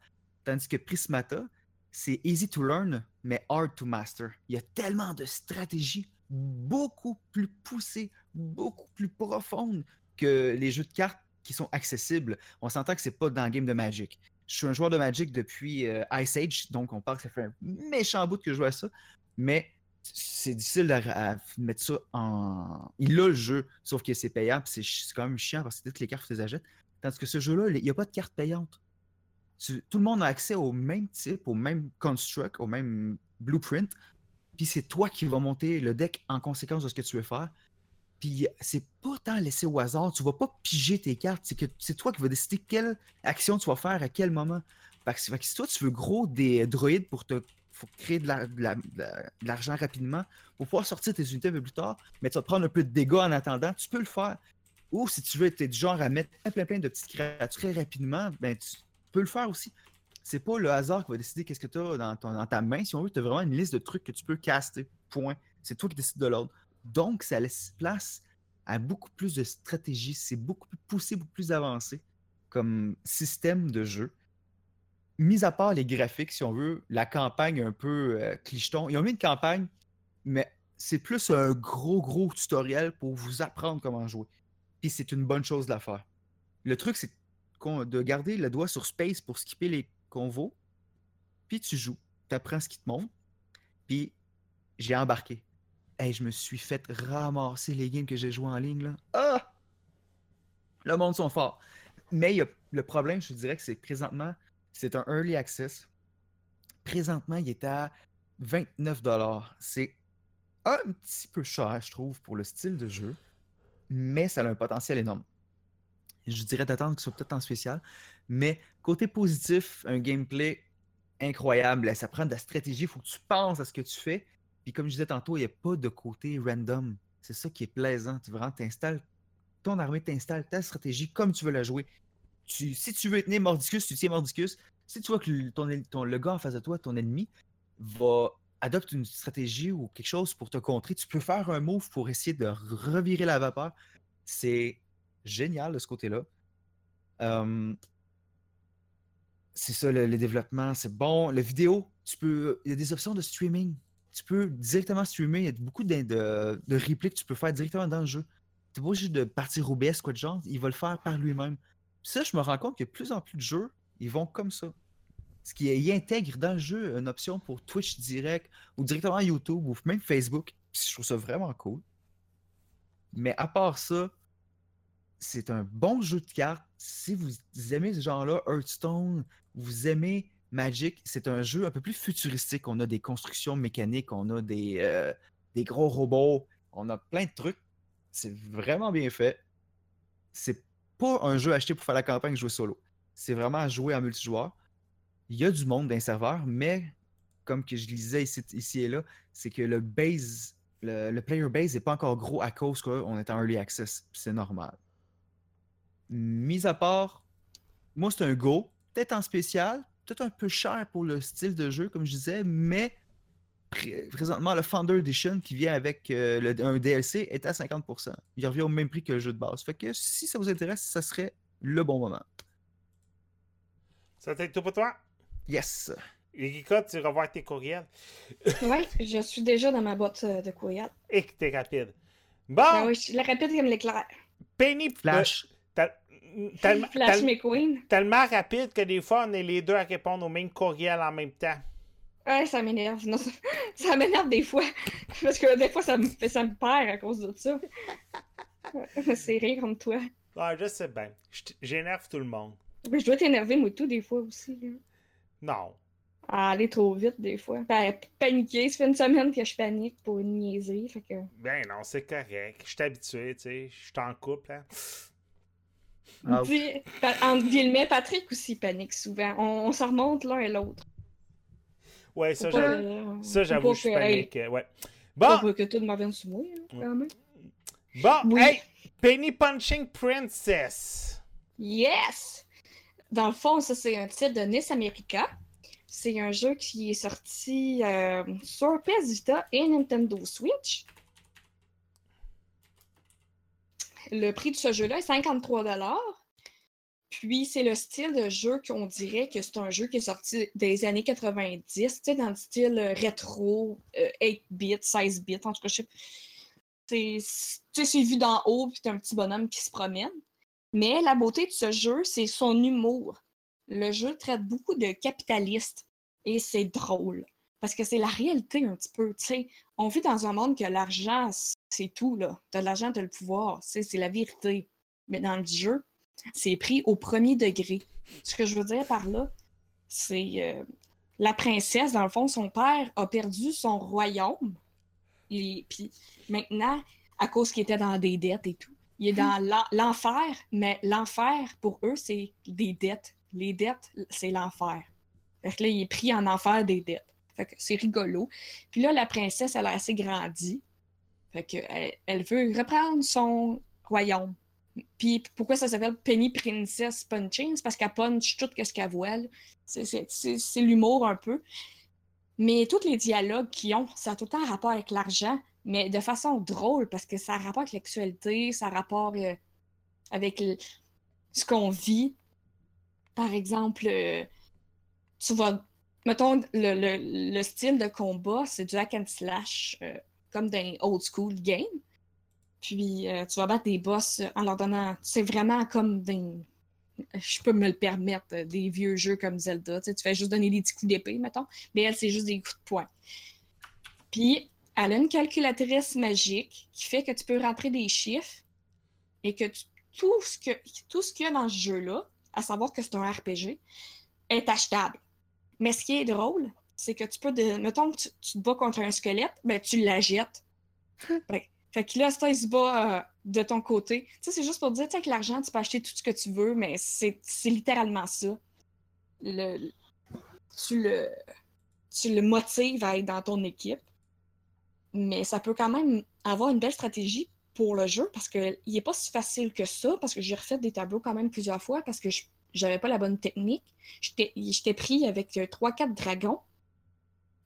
tandis que Prismata, c'est easy to learn, mais hard to master. Il y a tellement de stratégies beaucoup plus poussées, beaucoup plus profondes les jeux de cartes qui sont accessibles. On s'entend que c'est pas dans le game de Magic. Je suis un joueur de Magic depuis euh, Ice Age, donc on parle que ça fait un méchant bout que je joue à ça, mais c'est difficile à, à mettre ça en. Il a le jeu, sauf que c'est puis c'est quand même chiant parce que toutes les cartes, tu les achètes. Tandis que ce jeu-là, il n'y a pas de carte payante. Tout le monde a accès au même type, au même construct, au même blueprint. Puis c'est toi qui vas monter le deck en conséquence de ce que tu veux faire. Puis c'est pas tant laissé au hasard. Tu vas pas piger tes cartes. C'est que c'est toi qui vas décider quelle action tu vas faire à quel moment. Fait que, si toi, tu veux gros des droïdes pour te créer de la- de la- de la- de l'argent rapidement pour pouvoir sortir tes unités un peu plus tard, mais tu vas te prendre un peu de dégâts en attendant, tu peux le faire. Ou si tu veux être du genre à mettre plein, plein, plein de petites créatures très rapidement, ben tu peux le faire aussi. C'est pas le hasard qui va décider qu'est-ce que tu as dans ta main. Si on veut, tu as vraiment une liste de trucs que tu peux caster. Point. C'est toi qui décides de l'ordre. Donc, ça laisse place à beaucoup plus de stratégie. C'est beaucoup plus poussé, beaucoup plus avancé comme système de jeu. Mis à part les graphiques, si on veut, la campagne un peu euh, clicheton. Ils ont mis une campagne, mais c'est plus un gros, gros tutoriel pour vous apprendre comment jouer. Puis c'est une bonne chose de la faire. Le truc, c'est de garder le doigt sur Space pour skipper les convos. Puis tu joues. Tu apprends ce qui te montre. Puis j'ai embarqué. Hey, je me suis fait ramasser les games que j'ai joués en ligne. Là. Ah! Le monde sont forts. Mais y a- le problème, je dirais que c'est présentement, c'est un early access. Présentement, il est à 29$. C'est un petit peu cher, je trouve, pour le style de jeu, mais ça a un potentiel énorme. Je dirais d'attendre que ce soit peut-être en spécial, mais côté positif, un gameplay incroyable. Ça prend de la stratégie, il faut que tu penses à ce que tu fais. Puis comme je disais tantôt, il n'y a pas de côté random. C'est ça qui est plaisant. Tu vraiment t'installes ton armée, t'installes ta stratégie comme tu veux la jouer. Si tu veux tenir Mordicus, tu tiens Mordicus. Si tu vois que ton, ton, le gars en face de toi, ton ennemi, va adopter une stratégie ou quelque chose pour te contrer, tu peux faire un move pour essayer de revirer la vapeur. C'est génial de ce côté-là. c'est ça, le, développement, c'est bon. Le vidéo, tu peux. Il y a des options de streaming. Tu peux directement streamer. Il y a beaucoup de, de, de replays que tu peux faire directement dans le jeu. Tu pas obligé de partir au BS, quoi de genre. Il va le faire par lui-même. Ça, je me rends compte que de plus en plus de jeux, ils vont comme ça. Ce qui y intègre dans le jeu une option pour Twitch direct ou directement YouTube ou même Facebook. je trouve ça vraiment cool. Mais à part ça, c'est un bon jeu de cartes. Si vous aimez ce genre-là, Hearthstone, vous aimez Magic, c'est un jeu un peu plus futuristique. On a des constructions mécaniques, on a des, euh, des gros robots, on a plein de trucs. C'est vraiment bien fait. C'est pas un jeu acheté pour faire la campagne jouer solo. C'est vraiment jouer en multijoueur. Il y a du monde dans les serveurs, mais comme que je disais ici, et là, c'est que le base, le, player base n'est pas encore gros à cause qu'on est en early access. C'est normal. Mis à part, moi c'est un go, peut-être en spécial, peut-être un peu cher pour le style de jeu, comme je disais, mais présentement, le Founder Edition qui vient avec euh, un DLC est à 50%. Il revient au même prix que le jeu de base. Fait que si ça vous intéresse, ça serait le bon moment. Ça t'aide tout pour toi? Yes. Erika, tu revois tes courriels. <laughs> oui, je suis déjà dans ma boîte euh, de courriels. Et que t'es rapide. Bon! Ben oui, je suis rapide comme l'éclair. Penny Flash. Flash McQueen. Tellement rapide que des fois, on est les deux à répondre au même courriel en même temps. Ouais, ça m'énerve. <laughs> ça, m'énerve des fois. <laughs> Parce que des fois, ça me, ça me perd à cause de ça. <laughs> C'est rire comme toi. Ouais, je sais bien. J'énerve tout le monde. Mais je dois t'énerver, moi, tout, des fois aussi. Non. À aller trop vite, des fois. paniquer. Ça fait une semaine que je panique pour une niaiserie. Fait que... Ben non, c'est correct. Je suis habitué, tu sais. Je suis en couple, hein. Ah, en guillemets, Patrick aussi panique souvent. On, on s'en remonte l'un et l'autre. Ouais, ça, j'avoue. Ça, j'avoue, je panique. Ouais. Bon. Que tout sur moi, hein, quand même. Bon, hey, Penny Punching Princess. Yes! Dans le fond, ça, c'est un titre de NIS America. C'est un jeu qui est sorti euh, sur PS Vita et Nintendo Switch. Le prix de ce jeu-là est 53 puis c'est le style de jeu qu'on dirait que c'est un jeu qui est sorti des années 90, tu sais, dans le style euh, rétro, 8-bit, euh, 16-bit, en tout cas, je sais. C'est vu d'en haut, puis t'as un petit bonhomme qui se promène. Mais la beauté de ce jeu, c'est son humour. Le jeu traite beaucoup de capitalistes et c'est drôle. Parce que c'est la réalité un petit peu. On vit dans un monde que l'argent, c'est tout, là. De l'argent, t'as le pouvoir, c'est la vérité. Mais dans le jeu, c'est pris au premier degré. Ce que je veux dire par là, c'est euh, la princesse, dans le fond, son père a perdu son royaume. Et puis maintenant, à cause qu'il était dans des dettes et tout, il est dans l'enfer, mais l'enfer, pour eux, c'est des dettes. Les dettes, c'est l'enfer. Fait que là, il est pris en enfer des dettes. C'est rigolo. Puis là, la princesse, elle a assez grandi. Fait que elle veut reprendre son royaume. Puis pourquoi ça s'appelle Penny Princess Punching? C'est parce qu'elle punch tout ce qu'elle voit. C'est l'humour un peu. Mais tous les dialogues qu'ils ont, ça a tout le temps rapport avec l'argent, mais de façon drôle, parce que ça a rapport avec l'actualité, ça a rapport euh, avec ce qu'on vit. Par exemple, euh, tu vas. Mettons, le, style de combat, c'est du hack and slash, euh, comme dans old school game. Puis euh, tu vas battre des boss en leur donnant. C'est vraiment comme des. Je peux me le permettre, des vieux jeux comme Zelda. Tu, fais juste donner des petits coups d'épée, mettons. Mais elle, c'est juste des coups de poing. Puis elle a une calculatrice magique qui fait que tu peux rentrer des chiffres et que tout ce qu'il y a dans ce jeu-là, à savoir que c'est un RPG, est achetable. Mais ce qui est drôle, c'est que tu peux, de... mettons que tu, tu te bats contre un squelette, ben tu la jettes. <laughs> Ben, fait que là, ça, il se bat euh, de ton côté. Tu sais, c'est juste pour dire, tu sais, avec l'argent, tu peux acheter tout ce que tu veux, mais c'est c'est littéralement ça. Le... Tu, le... tu le motives à être dans ton équipe. Mais ça peut quand même avoir une belle stratégie pour le jeu parce qu'il n'est pas si facile que ça, parce que j'ai refait des tableaux quand même plusieurs fois parce que je j'avais pas la bonne technique. J'étais pris avec 3-4 dragons.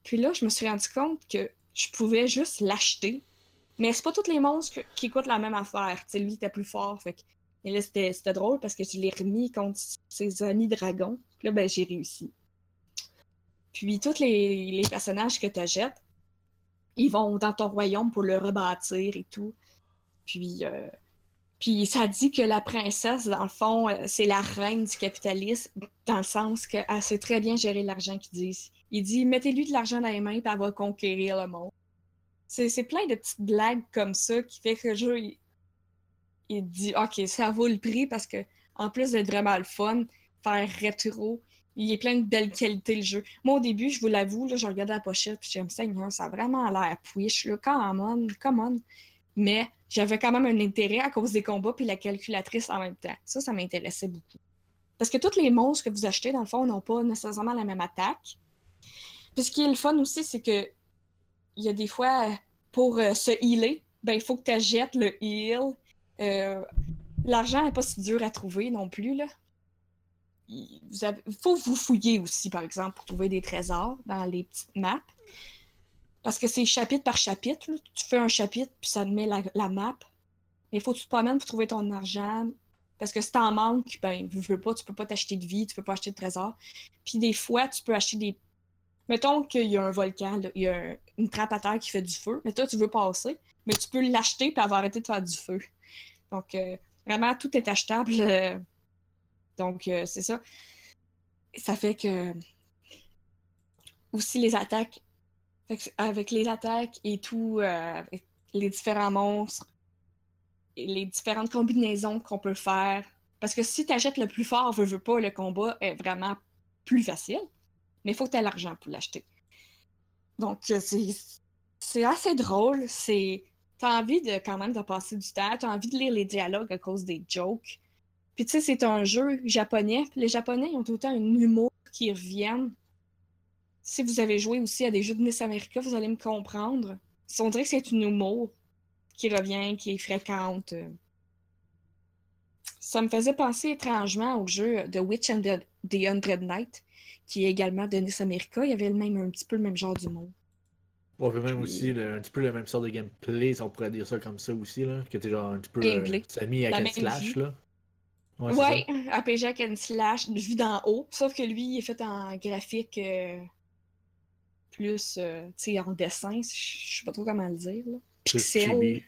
Puis là, je me suis rendu compte que je pouvais juste l'acheter. Mais c'est pas tous les monstres qui coûtent la même affaire. Tu sais, lui, était plus fort. Fait que... Et là, c'était c'était drôle parce que je l'ai remis contre ses amis dragons. Puis là, ben, j'ai réussi. Puis tous les, les personnages que tu achètes, ils vont dans ton royaume pour le rebâtir et tout. Puis, euh, puis ça dit que la princesse, dans le fond, euh, c'est la reine du capitalisme, dans le sens qu'elle sait très bien gérer l'argent qu'ils disent. Il dit mettez-lui de l'argent dans les mains, puis elle va conquérir le monde. C'est plein de petites blagues comme ça qui fait que le jeu, il, dit ok, ça vaut le prix parce que, en plus d'être vraiment le fun, faire rétro, il est plein de belles qualités le jeu. Moi, au début, je vous l'avoue, je regardais la pochette, puis je me ça a vraiment l'air push, là, come on, come on. Mais j'avais quand même un intérêt à cause des combats puis la calculatrice en même temps. Ça, ça m'intéressait beaucoup. Parce que tous les monstres que vous achetez, dans le fond, n'ont pas nécessairement la même attaque. Puis ce qui est le fun aussi, c'est que il y a des fois, pour euh, se healer, ben, il faut que tu achètes le heal. Euh, L'argent n'est pas si dur à trouver non plus, là. Il faut vous fouiller aussi, par exemple, pour trouver des trésors dans les petites maps. Parce que c'est chapitre par chapitre. Tu fais un chapitre, puis ça te met la, map. Mais il faut que tu te promènes pour trouver ton argent. Parce que si t'en manques, ben, veux, veux pas, tu peux pas t'acheter de vie, tu peux pas acheter de trésor. Puis des fois, tu peux acheter des. Mettons qu'il y a un volcan, il y a un- une trappe à terre qui fait du feu, mais toi, tu veux passer, mais tu peux l'acheter puis avoir arrêté de faire du feu. Donc, euh, vraiment, tout est achetable. euh, donc, euh, c'est ça. Ça fait que. Aussi, les attaques. Avec les attaques et tout, euh, avec les différents monstres, et les différentes combinaisons qu'on peut faire. Parce que si tu achètes le plus fort, veux, pas, le combat est vraiment plus facile. Mais il faut que tu aies l'argent pour l'acheter. Donc, euh, c'est assez drôle. C'est. T'as envie de quand même de passer du temps. T'as envie de lire les dialogues à cause des jokes. Puis tu sais, c'est un jeu japonais. Les Japonais ont tout le temps un humour qui reviennent. Si vous avez joué aussi à des jeux de Miss America, vous allez me comprendre. On dirait que c'est une humour qui revient, qui est fréquente. euh. Ça me faisait penser étrangement au jeu The Witch and the, the Hundred Night, qui est également de Nice America. Il y avait le même, un petit peu le même genre d'humour. On veut même aussi le- un petit peu le même sort de gameplay, si on pourrait dire ça comme ça aussi, là. Que t'es genre un petit peu euh, même slash, vie. là. Ouais, Ouais. RPG and slash, vu d'en haut. Sauf que lui, il est fait en graphique euh, plus, euh, en dessin. Je sais pas trop comment le dire. Là. Pixel. chibi.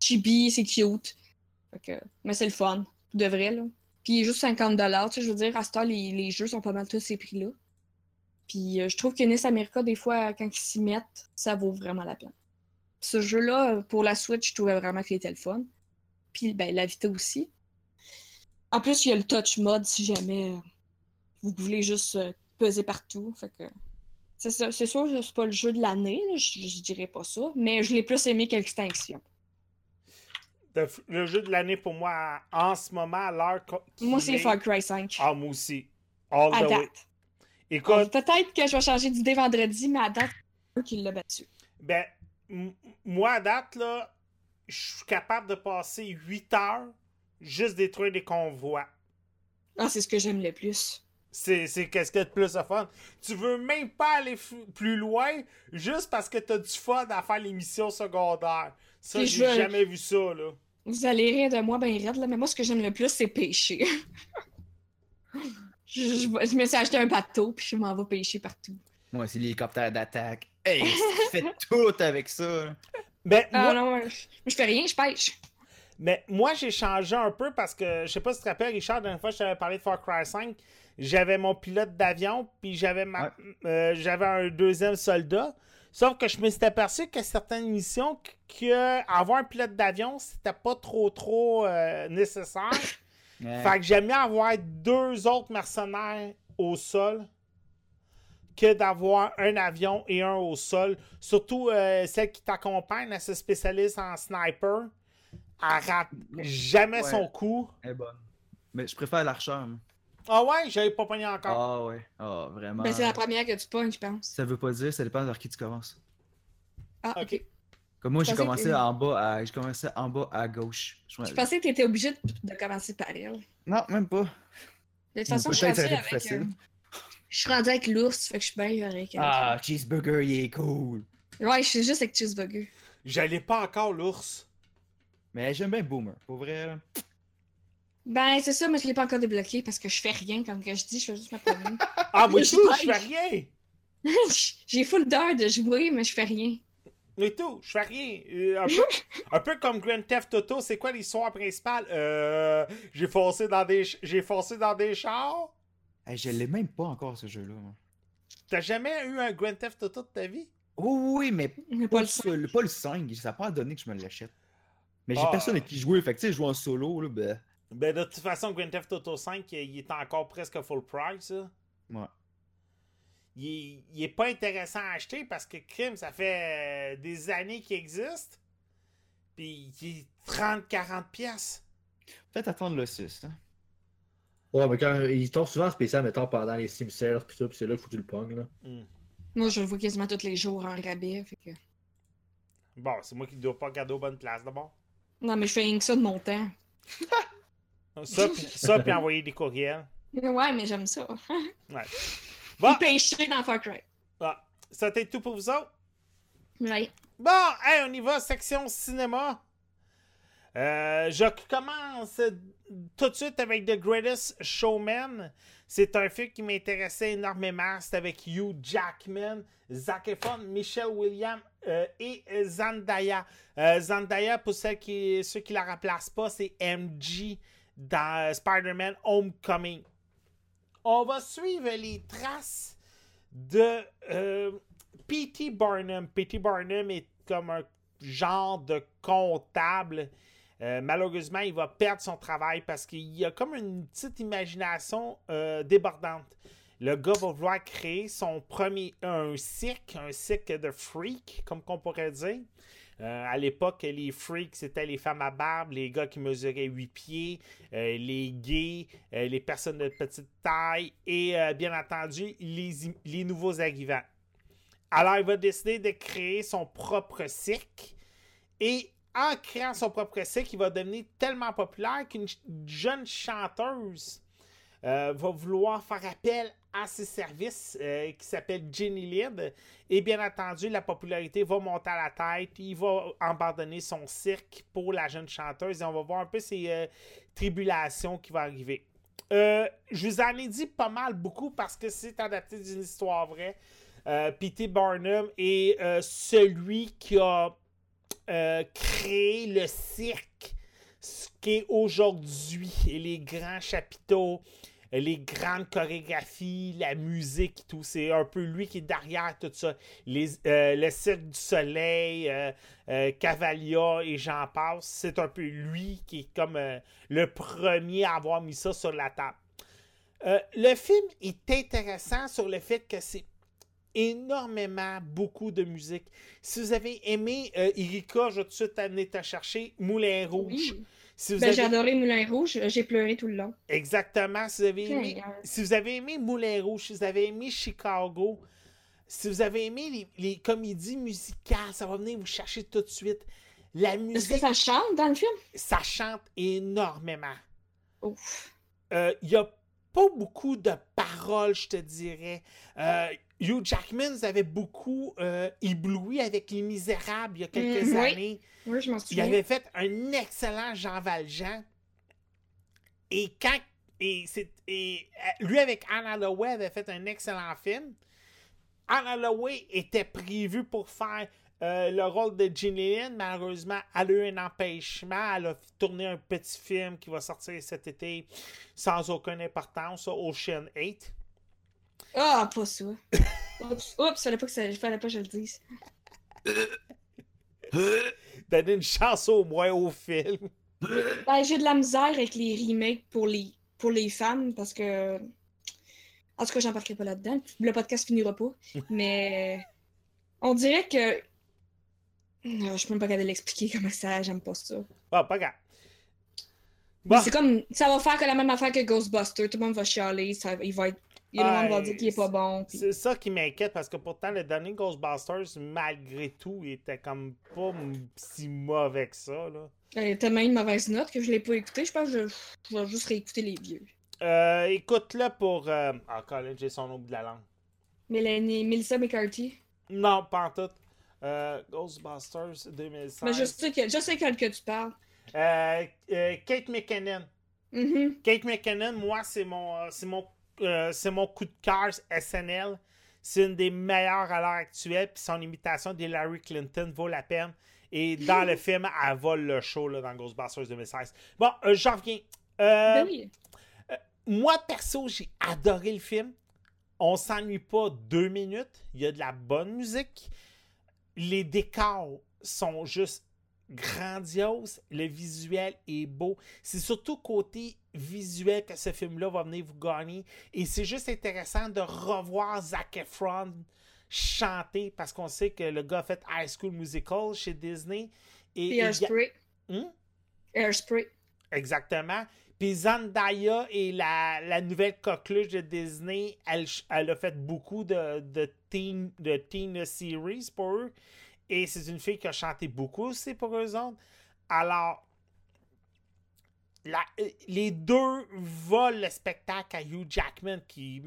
Chibi, c'est cute. Fait que- mais c'est le fun, de vrai, là. Puis il est juste 50$, tu sais, je veux dire, à ce temps, les, les jeux sont pas mal tous ces prix-là. Puis euh, je trouve que NES America, des fois, quand ils s'y mettent, ça vaut vraiment la peine. Ce jeu-là, pour la Switch, je trouvais vraiment qu'il était le fun. Puis, ben, la Vita aussi. En plus, il y a le touch mode si jamais euh, vous voulez juste peser partout. Fait que. C'est ça- c'est sûr que c'est pas le jeu de l'année, je, je dirais pas ça, mais je l'ai plus aimé qu'Extinction. Le, jeu de l'année pour moi, en ce moment, à l'heure. Moi, c'est est- Far Cry 5. Ah, moi aussi. All à the way. date. Écoute, Peut-être que je vais changer d'idée vendredi, mais à date, c'est eux qui l'a battu. ben, moi, à date, là, je suis capable de passer 8 heures juste détruire des convois. Ah, c'est ce que j'aime le plus. C'est qu'est-ce qu'il y a de plus de fun. Tu veux même pas aller plus loin juste parce que t'as du fun à faire les missions secondaires. Ça, j'ai veux- jamais vu ça, là. Vous allez rire de moi, ben raide, là, mais moi, ce que j'aime le plus, c'est pêcher. <laughs> je, je- je me suis acheté un bateau, puis je m'en vais pêcher partout. Moi, c'est l'hélicoptère d'attaque. Hey, tu fais <laughs> tout avec ça. Ben, Ah moi, non, je, je fais rien, je pêche. Mais moi, j'ai changé un peu parce que, je sais pas si tu te rappelles, Richard, la dernière fois je t'avais parlé de Far Cry 5, j'avais mon pilote d'avion, puis j'avais ma... euh, j'avais un deuxième soldat. Sauf que je me suis aperçu que certaines missions, que- avoir un pilote d'avion, c'était pas trop, trop euh, nécessaire. <coughs> Ouais. Fait que j'aime mieux avoir deux autres mercenaires au sol que d'avoir un avion et un au sol. Surtout euh, celle qui t'accompagne, elle se spécialise en sniper. Elle rate jamais Ouais. son coup. Elle est bonne. Mais je préfère l'archeur. moi. Ah ouais, j'avais pas pogné encore. Ah ouais. Ah, vraiment. Ben, c'est la première que tu pognes, je pense. Ça veut pas dire, ça dépend vers qui tu commences. Ah, Ok. Comme moi, Je j'ai commencé que- en bas à. J'ai commencé en bas à gauche. Je- Je pensais que t'étais obligé de, de commencer par elle. Non, même pas. De toute façon, je suis avec, facile. euh, je suis rendue avec l'ours, fait que je suis bien avec elle. Ah, cheeseburger, il est cool. Ouais, je suis juste avec Cheeseburger. J'allais pas encore l'ours. Mais j'aime bien Boomer. Pour vrai. Ben, c'est ça, mais je l'ai pas encore débloqué parce que je fais rien, comme que je dis, je fais juste me promener. <laughs> Ah, moi Je <laughs> je fais rien. <laughs> J'ai full d'heures de jouer, mais je fais rien. Mais tout, je fais rien. Euh, un, peu, un peu comme Grand Theft Auto, c'est quoi l'histoire principale? Euh, j'ai foncé dans des j'ai foncé dans des chars? Hey, je l'ai même pas encore ce jeu-là. T'as jamais eu un Grand Theft Auto de ta vie? Oh oui, mais pas pas le, pas le 5. Ça n'a pas donné que je me l'achète. Mais j'ai Ah. personne avec qui jouer. Fait que tu sais, je joue en solo. Là, ben. Ben de toute façon, Grand Theft Auto 5, il est encore presque full price. là. Ouais. Il, est, il est pas intéressant à acheter parce que Crime, ça fait euh, des années qu'il existe. Puis il est 30-40 pièces. Peut-être attendre le 6. Hein. Ouais, mais quand ils tombent souvent en spécial, mettons, pendant les Sim Sales, pis ça, pis c'est là qu'il faut que tu le pognes, là. Hmm. Moi, je le vois quasiment tous les jours en rabais. Fait que... Bon, c'est moi qui ne dois pas garder aux bonnes places d'abord. Non, mais je fais rien que ça de mon temps. <laughs> Ça, puis ça, puis envoyer des courriels. Ouais, mais j'aime ça. Ouais. Bon, Pêcher dans Far Cry. ah, ça t'est tout pour vous autres? Ouais. Bon, hey, on y va, section cinéma. Euh, je commence tout de suite avec The Greatest Showman. C'est un film qui m'intéressait énormément. C'est avec Hugh Jackman, Zac Efron, Michelle Williams euh, et Zendaya. Euh, Zendaya, pour ceux qui, ceux qui la remplacent pas, c'est MJ dans Spider-Man Homecoming. On va suivre les traces de euh, P.T. Barnum. P.T. Barnum est comme un genre de comptable. Euh, malheureusement, il va perdre son travail parce qu'il a comme une petite imagination euh, débordante. Le gars va vouloir créer son premier un cirque, un cirque de freaks, comme qu'on pourrait dire. Euh, à l'époque, les freaks, c'était les femmes à barbe, les gars qui mesuraient 8 pieds, euh, les gays, euh, les personnes de petite taille et, bien entendu, les, nouveaux arrivants. Alors, il va décider de créer son propre cirque. Et en créant son propre cirque, il va devenir tellement populaire qu'une jeune chanteuse va vouloir faire appel à ses services euh, qui s'appelle Jenny Lind. Et bien entendu, la popularité va monter à la tête. Il va abandonner son cirque pour la jeune chanteuse et on va voir un peu ses euh, tribulations qui vont arriver. Euh, je vous en ai dit pas mal beaucoup parce que c'est adapté d'une histoire vraie. Euh, P.T. Barnum est euh, celui qui a euh, créé le cirque, ce qui est aujourd'hui, les grands chapiteaux, les grandes chorégraphies, la musique, tout. C'est un peu lui qui est derrière tout ça. Euh, le Cirque du Soleil, euh, euh, et j'en passe. C'est un peu lui qui est comme euh, le premier à avoir mis ça sur la table. Le film est intéressant sur le fait que c'est énormément beaucoup de musique. Si vous avez aimé euh, Erika, je vais tout de suite amener te chercher Moulin Rouge. Oui. Si vous Ben, j'ai adoré Moulin Rouge, j'ai pleuré tout le long. Exactement. Si vous avez aimé, euh, si vous avez aimé Moulin Rouge, si vous avez aimé Chicago, si vous avez aimé les, les comédies musicales, ça va venir vous chercher tout de suite. La Est-ce que musique, ça chante dans le film? ça chante énormément. Ouf. Euh, Il y a pas beaucoup de paroles, je te dirais. Euh, Hugh Jackman avait beaucoup euh, ébloui avec Les Misérables il y a quelques Mm, oui. années. Oui, je m'en Il souviens. avait fait un excellent Jean Valjean. Et quand. Et, c'est- et euh, lui, avec Anne Holloway, avait fait un excellent film. Anne Holloway était prévue pour faire euh, le rôle de Ginny Lynn. Malheureusement, elle a eu un empêchement. Elle a tourné un petit film qui va sortir cet été sans aucune importance, Ocean 8. Ah, pas ça. Oups, oups, fallait pas que ça, fallait pas que je le dise. Donner une chance au moins au film. Ben, j'ai de la misère avec les remakes pour les, pour les femmes parce que En tout cas, j'embarquerai pas là-dedans. Le podcast finira pas. Mais on dirait que. Non, je peux même pas regarder l'expliquer comment ça, j'aime pas ça. Ah, pas grave. Bon. C'est comme. Ça va faire que la même affaire que Ghostbuster. Tout le monde va chialer. Ça, il va être. Il y a le monde va Ouais, dire qu'il est pas bon. puis- C'est ça qui m'inquiète parce que pourtant, le dernier Ghostbusters, malgré tout, il était comme pas si mauvais que ça. Là. Il y a tellement une mauvaise note que je l'ai pas écouté. Je pense que je, je vais juste réécouter les vieux. Euh, Écoute-le pour. euh, Ah, Colin, j'ai son nom de la langue. Mélanie, Melissa McCarthy. Non, pas en tout. Euh, Ghostbusters 2016. Mais je sais, que, je sais quel que tu parles. Euh, euh, Kate McKinnon. Mhm. Kate McKinnon, moi, c'est mon, euh, c'est mon, euh, c'est mon coup de cœur SNL. C'est une des meilleures à l'heure actuelle. Puis son imitation d'Hillary Clinton vaut la peine. Et dans le <laughs> film, elle vole le show là, dans Ghostbusters 2016. Bon, euh, j'en reviens. Euh, Ben oui. moi, perso, j'ai adoré le film. On s'ennuie pas deux minutes. Il y a de la bonne musique. Les décors sont juste grandioses. Le visuel est beau. C'est surtout côté visuel que ce film-là va venir vous gagner. Et c'est juste intéressant de revoir Zac Efron chanter parce qu'on sait que le gars a fait High School Musical chez Disney. Et, et a- Airspray. Hmm? Airspray. Exactement. Puis Zendaya est la, la nouvelle coqueluche de Disney. Elle, elle a fait beaucoup de, de, teen, de teen series pour eux. Et c'est une fille qui a chanté beaucoup aussi pour eux autres. Alors, euh, les deux volent le spectacle à Hugh Jackman qui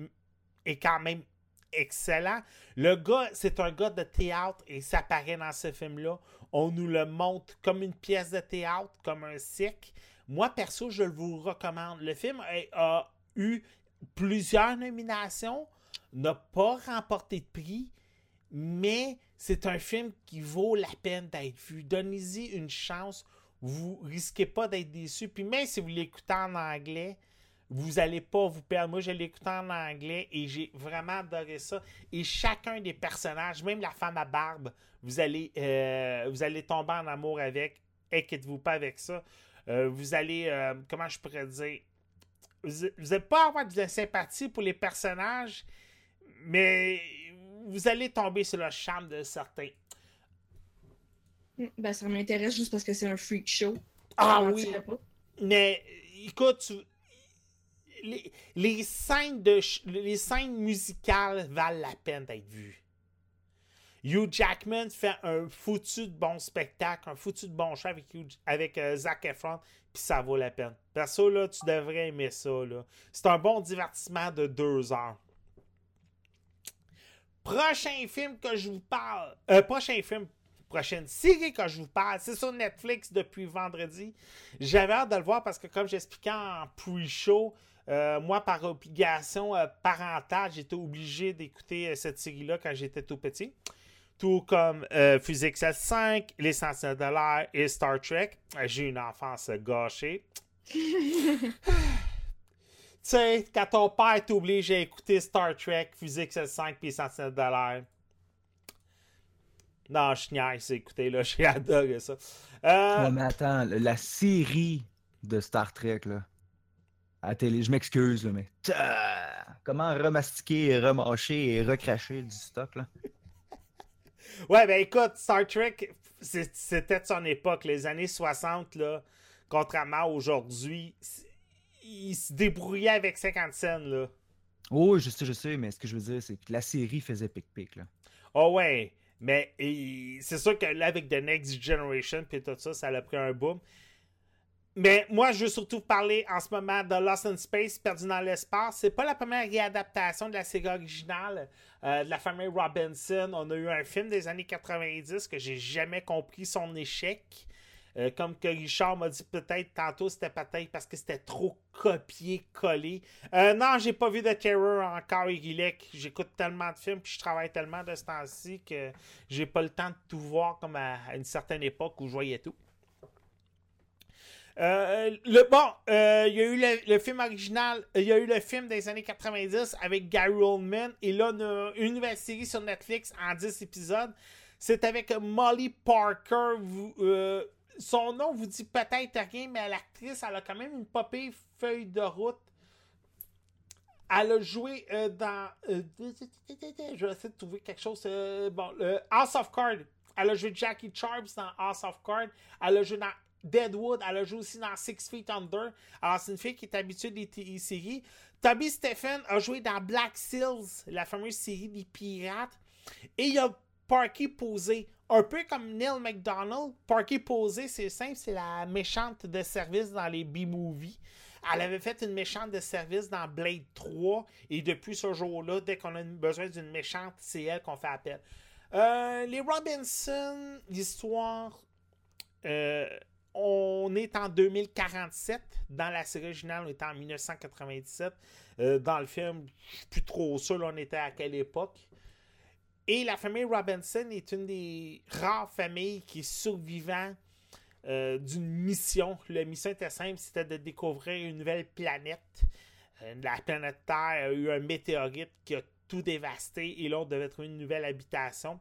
est quand même excellent. Le gars, c'est un gars de théâtre et ça paraît dans ce film-là. On nous le montre comme une pièce de théâtre, comme un cirque. Moi, perso, je vous recommande. Le film a eu plusieurs nominations, n'a pas remporté de prix, mais c'est un film qui vaut la peine d'être vu. Donnez-y une chance. Vous risquez pas d'être déçu. Puis même si vous l'écoutez en anglais, vous allez pas vous perdre. Moi, je écouté en anglais et j'ai vraiment adoré ça. Et chacun des personnages, même la femme à barbe, vous allez, euh, vous allez tomber en amour avec. Inquiétez-vous pas avec ça. Euh, vous allez, euh, comment je pourrais dire, vous n'allez pas avoir de la sympathie pour les personnages, mais vous allez tomber sur le charme de certains. Ben, ça m'intéresse juste parce que c'est un freak show. Ah oui. Mais écoute, tu- les, les scènes de ch- les scènes musicales valent la peine d'être vues. Hugh Jackman fait un foutu de bon spectacle, un foutu de bon show avec, Hugh- avec euh, Zac Efron, puis ça vaut la peine. Perso, là, tu devrais aimer ça. là. C'est un bon divertissement de deux heures. Prochain film que je vous parle. Euh, prochain film. Prochaine série que je vous parle. C'est sur Netflix depuis vendredi. J'avais hâte de le voir parce que, comme j'expliquais en pre-show, euh, moi, par obligation euh, parentale, j'étais obligé d'écouter euh, cette série-là quand j'étais tout petit. Tout comme Physique 5, Les Sentinelles de l'air et Star Trek. J'ai une enfance gâchée. <laughs> tu sais, quand ton père t'oblige à écouter Star Trek, Physique 5 puis Les Sentinelles de l'air. Non, je niaise, écoutez, là, <laughs> j'ai adoré ça. Euh, Ouais, mais attends, la série de Star Trek, là, à télé, je m'excuse, là, mais. Comment remastiquer, remâcher et recracher du stock, là? <laughs> Ouais, ben écoute, Star Trek, c'était de son époque, les années 60, là, contrairement à aujourd'hui. Il se débrouillait avec 50 scènes, là. Oh, je sais, je sais, mais ce que je veux dire, c'est que la série faisait pic-pic, là. Oh ouais, mais c'est sûr que là, avec The Next Generation puis tout ça, ça a pris un boom. Mais moi, je veux surtout parler en ce moment de Lost in Space, Perdu dans l'espace. C'est pas la première réadaptation de la série originale euh, de la famille Robinson. On a eu un film des années 90 que j'ai jamais compris son échec. Euh, comme que Richard m'a dit peut-être tantôt, c'était peut-être parce que c'était trop copié-collé. Euh, non, j'ai pas vu de Terror encore, Igilek. J'écoute tellement de films puis je travaille tellement de ce temps-ci que j'ai pas le temps de tout voir comme à, une certaine époque où je voyais tout. Euh, le, bon, euh, il y a eu le, film original, il y a eu le film des années 90 avec Gary Oldman, et là, a une nouvelle série sur Netflix en 10 épisodes. C'est avec Molly Parker. Vous, son nom vous dit peut-être rien, mais l'actrice, elle a quand même une popée feuille de route. Elle a joué euh, dans. euh, je vais essayer de trouver quelque chose. euh, bon, House of Cards. Elle a joué Jackie Sharp dans House of Cards. Elle a joué dans Deadwood. Elle a joué aussi dans Six Feet Under. Alors, c'est une fille qui est habituée des téléséries. Toby Stephen a joué dans Black Seals, la fameuse série des pirates. Et il y a Parky Posey. Un peu comme Neil McDonald. Parky Posey, c'est simple, c'est la méchante de service dans les B-movies. Elle avait fait une méchante de service dans Blade 3. Et depuis ce jour-là, dès qu'on a besoin d'une méchante, c'est elle qu'on fait appel. Euh, les Robinson, l'histoire. euh, on est en 2047. Dans la série originale, on est en 1997. Euh, dans le film, je suis plus trop sûr, on était à quelle époque. Et la famille Robinson est une des rares familles qui est survivant euh, d'une mission. La mission était simple, c'était de découvrir une nouvelle planète. Euh, la planète Terre a eu un météorite qui a tout dévasté et on devait trouver une nouvelle habitation.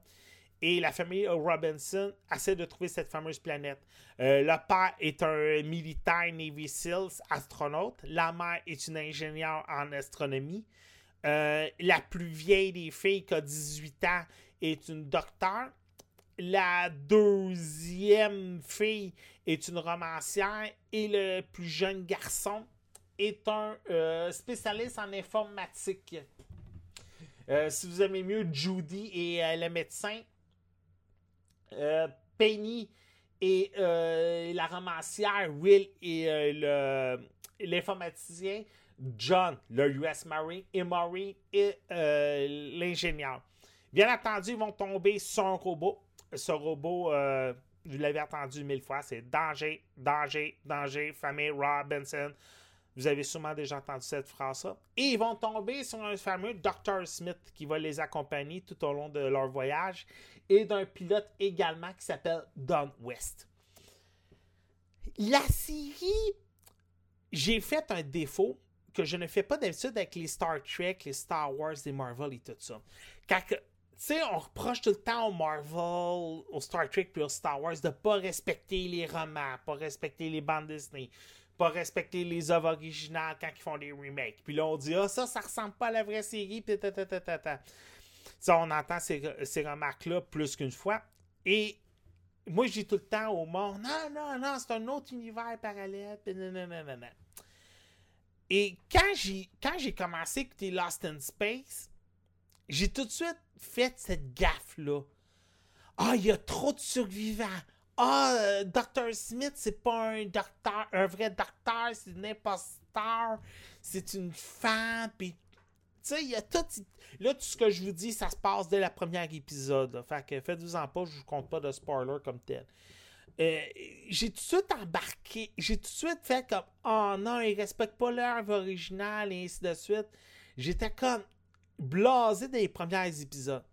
Et la famille Robinson essaie de trouver cette fameuse planète. Euh, le père est un militaire Navy Seals astronaute. La mère est une ingénieure en astronomie. Euh, la plus vieille des filles, qui a 18 ans, est une docteure. La deuxième fille est une romancière. Et le plus jeune garçon est un euh, spécialiste en informatique. Euh, si vous aimez mieux Judy et le médecin, Penny et la romancière, Will et l'informaticien, John, le US Marine, et Maureen et euh, l'ingénieur. Bien entendu, ils vont tomber sur un robot. Ce robot, euh, vous l'avez entendu mille fois, c'est danger, danger, danger, famille Robinson. Vous avez sûrement déjà entendu cette phrase-là. Et ils vont tomber sur un fameux Dr. Smith qui va les accompagner tout au long de leur voyage et d'un pilote également qui s'appelle Don West. La série, j'ai fait un défaut que je ne fais pas d'habitude avec les Star Trek, les Star Wars, les Marvel et tout ça. Que- tu sais, on reproche tout le temps au Marvel, au Star Trek puis au Star Wars de pas respecter les romans, pas respecter les bandes Disney, pas respecter les œuvres originales quand ils font des remakes. Puis là, on dit, ah, ça, ça ressemble pas à la vraie série, puis ta, ta, ta, ta, ta. On entend ces, ces remarques-là plus qu'une fois. Et moi, je dis tout le temps au monde, non, non, non, c'est un autre univers parallèle, non, non, non, non. Et quand j'ai, quand j'ai commencé à écouter Lost in Space, j'ai tout de suite fait cette gaffe-là. Ah, il y a trop de survivants. Ah, euh, Dr. Smith, c'est pas un docteur, un vrai docteur, c'est un imposteur, c'est une femme, tu sais, il y a tout. Là, tout ce que je vous dis, ça se passe dès le premier épisode. Fait que faites-vous-en pas, je vous compte pas de spoiler comme tel. Euh, j'ai tout de suite embarqué, j'ai tout de suite fait comme Oh non, ils respectent pas l'œuvre originale et ainsi de suite. J'étais comme blasé des premiers épisodes.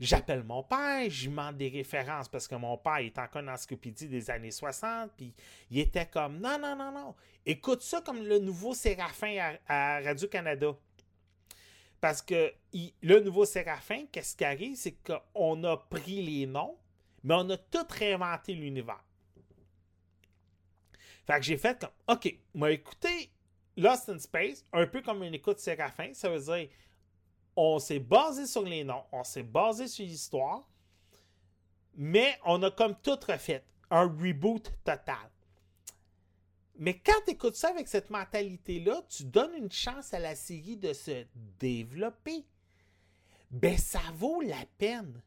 J'appelle mon père, je demande des références parce que mon père est encore une encyclopédie des années 60, puis il était comme non, non, non, non. Écoute ça comme le nouveau Séraphin à, Radio-Canada. Parce que le nouveau Séraphin, qu'est-ce qui arrive, c'est qu'on a pris les noms, mais on a tout réinventé l'univers. Fait que j'ai fait comme, OK, m'a écouté Lost in Space, un peu comme une écoute Séraphin, ça veut dire, on s'est basé sur les noms, on s'est basé sur l'histoire, mais on a comme tout refait, un reboot total. Mais quand tu écoutes ça avec cette mentalité-là, tu donnes une chance à la série de se développer. Ben, ça vaut la peine.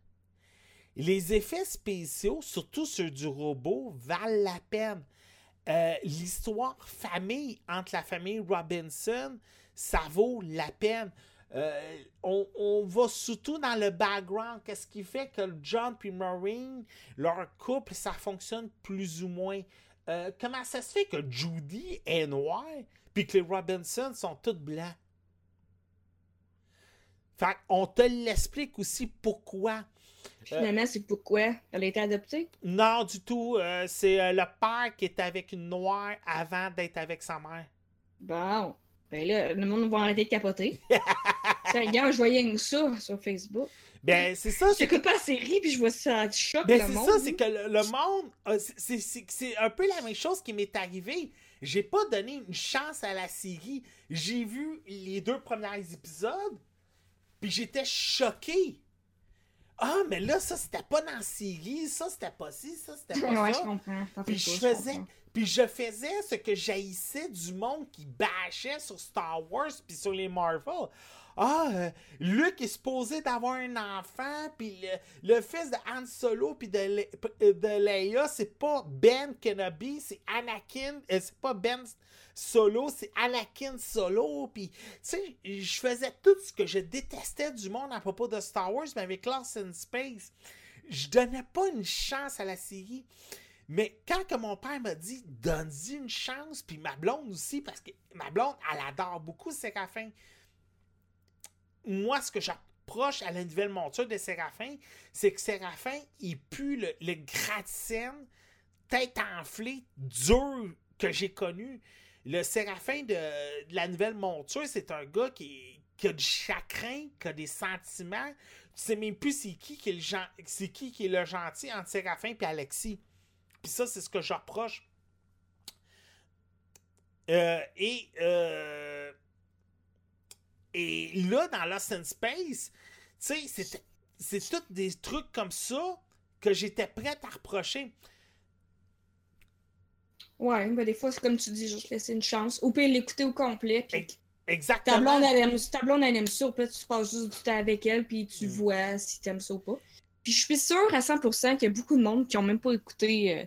Les effets spéciaux, surtout ceux du robot, valent la peine. Euh, L'histoire famille entre la famille Robinson, ça vaut la peine. Euh, on, va surtout dans le background. Qu'est-ce qui fait que John et Maureen, leur couple, ça fonctionne plus ou moins? Euh, comment ça se fait que Judy est noire puis que les Robinson sont tous blancs? Fait on te l'explique aussi pourquoi. Finalement, c'est pourquoi? Elle a été adoptée? Non, du tout. euh, c'est euh, le père qui est avec une noire avant d'être avec sa mère. Bon. Ben là, le monde va arrêter de capoter. <laughs> Regarde, je voyais une ça sur Facebook. Ben, c'est ça. c'est- J'écoute pas la série, puis je vois ça choque Ben, le c'est monde. ça, c'est que le, le monde, euh, c'est- c'est c'est- c'est un peu la même chose qui m'est arrivé. J'ai pas donné une chance à la série. J'ai vu les deux premiers épisodes, puis j'étais choqué. Ah, mais là, ça, c'était pas dans la série, ça, c'était pas ci, ça, c'était pas Ouais, ça. je comprends. Puis je faisais, comprends. puis je faisais ce que j'haïssais du monde qui bâchait sur Star Wars puis sur les Marvel. Ah, euh, Luke est supposé d'avoir un enfant, puis le, fils de Han Solo puis euh, de Leia, c'est pas Ben Kenobi, c'est Anakin, euh, c'est pas Ben Solo, c'est Anakin Solo, puis tu sais, je faisais tout ce que je détestais du monde à propos de Star Wars, mais avec Lost in Space, je donnais pas une chance à la série. Mais quand que mon père m'a dit donne-y une chance, puis ma blonde aussi, parce que ma blonde, elle adore beaucoup Séraphin. Moi, ce que j'approche à la nouvelle monture de Séraphin, c'est que Séraphin, il pue le, le tête enflée, dur que j'ai connu. Le Séraphin de, la nouvelle monture, c'est un gars qui, qui a du chagrin, qui a des sentiments. Tu sais même plus c'est qui qui est le, gen- c'est qui qui est le gentil entre Séraphin et Alexis. Puis ça, c'est ce que j'approche. Euh, et, euh, et là, dans Lost in Space, tu sais, c'est tous des trucs comme ça que j'étais prête à reprocher. Ouais, ben des fois, c'est comme tu dis, juste laisser une chance. Ou pire, l'écouter au complet. Puis ta Exactement. blonde, elle aime, ta blonde, elle aime ça. Puis tu passes juste du temps avec elle, puis tu Mm. vois si t'aimes ça ou pas. Puis je suis sûre à 100% qu'il y a beaucoup de monde qui ont même pas écouté euh,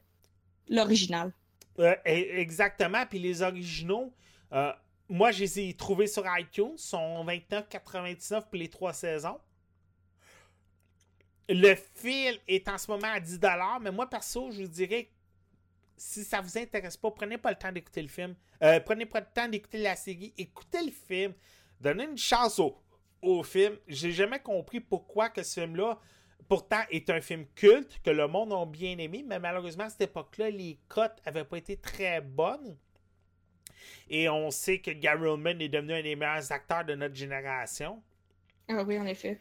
l'original. Euh, e- exactement. Puis les originaux, euh, moi, je les ai trouvés sur iTunes. Ils sont 29,99 pour les trois saisons. Le fil est en ce moment à 10$, mais moi, perso, je vous dirais, si ça vous intéresse pas, prenez pas le temps d'écouter le film. Euh, prenez pas le temps d'écouter la série. Écoutez le film. Donnez une chance au, au film. J'ai jamais compris pourquoi que ce film-là, pourtant, est un film culte, que le monde a bien aimé, mais malheureusement, à cette époque-là, les cotes avaient pas été très bonnes. Et on sait que Gary Oldman est devenu un des meilleurs acteurs de notre génération. Ah oui, en effet.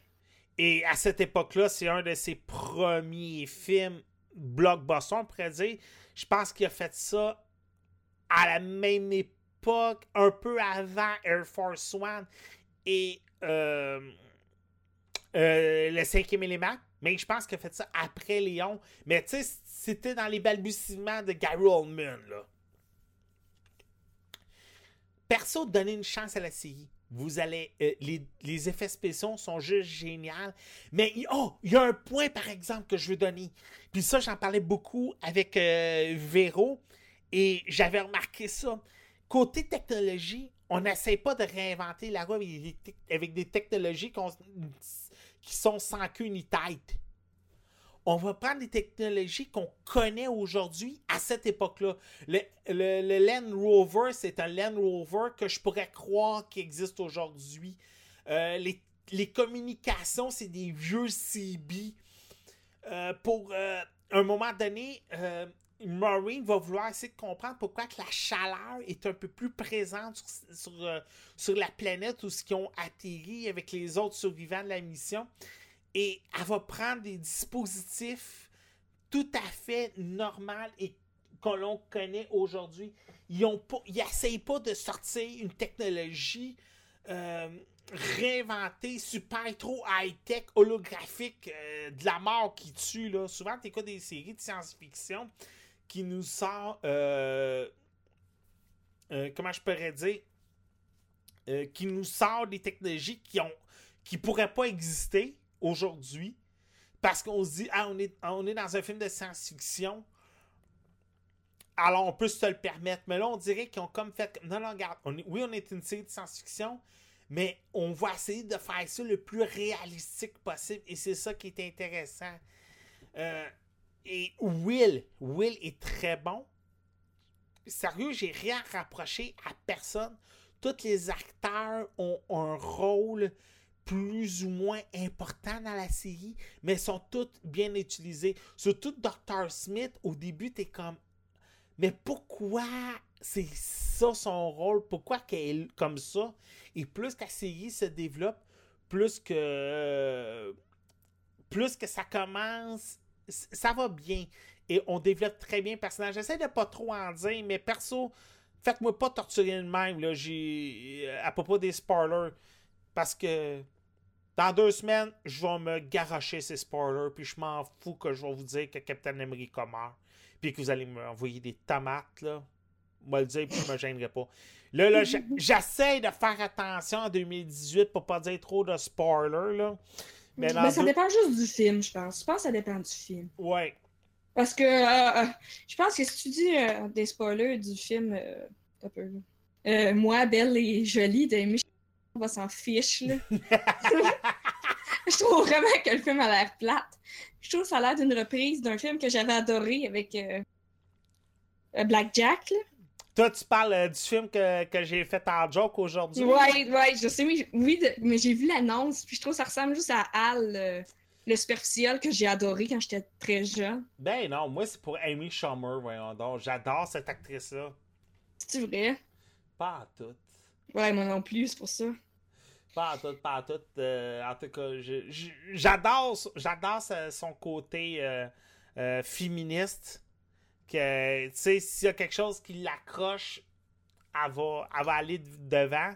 Et à cette époque-là, c'est un de ses premiers films blockbusters, on pourrait dire. Je pense qu'il a fait ça à la même époque, un peu avant Air Force One et euh, euh, le cinquième élément. Mais je pense qu'il a fait ça après Léon. Mais tu sais, c'était dans les balbutiements de Gary Oldman, là. Perso, donnez une chance à la série. Vous allez. euh, les, effets spéciaux sont juste géniaux. Mais oh, il y a un point, par exemple, que je veux donner. Puis ça, j'en parlais beaucoup avec euh, Véro. Et j'avais remarqué ça. Côté technologie, on n'essaie pas de réinventer la roue avec des, technologies qui sont sans queue ni tête. On va prendre des technologies qu'on connaît aujourd'hui à cette époque-là. Le, Land Rover, c'est un Land Rover que je pourrais croire qu'il existe aujourd'hui. Euh, les, communications, c'est des vieux CB. Euh, pour euh, un moment donné, Maureen va vouloir essayer de comprendre pourquoi la chaleur est un peu plus présente sur, la planète où ce qu'ils ont atterri avec les autres survivants de la mission. Et elle va prendre des dispositifs tout à fait normaux et que l'on connaît aujourd'hui. Ils n'essayent pas de sortir une technologie euh, réinventée, super trop high-tech, holographique, euh, de la mort qui tue. Là. Souvent, tu écoutes des séries de science-fiction qui nous sort, euh, comment je pourrais dire, qui nous sort des technologies qui ont qui pourraient pas exister aujourd'hui parce qu'on se dit ah on est on est dans un film de science-fiction alors on peut se le permettre. Mais là on dirait qu'ils ont comme fait non non regarde on est- oui on est une série de science-fiction mais on va essayer de faire ça le plus réalistique possible et c'est ça qui est intéressant. Euh, et Will Will est très bon. Sérieux j'ai rien rapproché à personne. Tous les acteurs ont un rôle plus ou moins important dans la série, mais sont tous bien utilisés. Surtout Dr. Smith, au début, t'es comme. Mais pourquoi c'est ça son rôle? Pourquoi qu'elle est comme ça? Et plus la série se développe, plus que. Plus que ça commence. Ça va bien. Et on développe très bien le personnage. J'essaie de pas trop en dire, mais perso, faites-moi pas torturer de même, là, j'ai, à propos des spoilers. Parce que dans deux semaines, je vais me garocher ces spoilers, puis je m'en fous que je vais vous dire que Captain America meurt, puis que vous allez m'envoyer des tomates, là. Moi le dire, puis je me gênerai pas. Là, là, <laughs> j'essaie de faire attention en 2018 pour pas dire trop de spoilers, là. Mais ça deux- dépend juste du film, je pense. Je pense que ça dépend du film. Ouais. Parce que euh, euh, je pense que si tu dis euh, des spoilers du film, un peu, moi, Belle et Jolie de Michel, on va s'en fiche. Là. <laughs> je trouve vraiment que le film a l'air plate. Je trouve que ça a l'air d'une reprise d'un film que j'avais adoré avec euh, euh, Black Jack. Là. Toi, tu parles euh, du film que, que j'ai fait en joke aujourd'hui. Ouais, ouais, je sais, oui, oui de- mais j'ai vu l'annonce, puis je trouve que ça ressemble juste à Al, euh, le superficiel que j'ai adoré quand j'étais très jeune. Ben non, moi c'est pour Amy Schumer, voyons donc. J'adore cette actrice-là. C'est vrai? Pas à tout. Ouais, moi non plus, c'est pour ça. Pas à tout, pas à tout. Euh, en tout cas, j'adore son côté euh, euh, féministe. Que, tu sais, s'il y a quelque chose qui l'accroche, elle va, aller devant.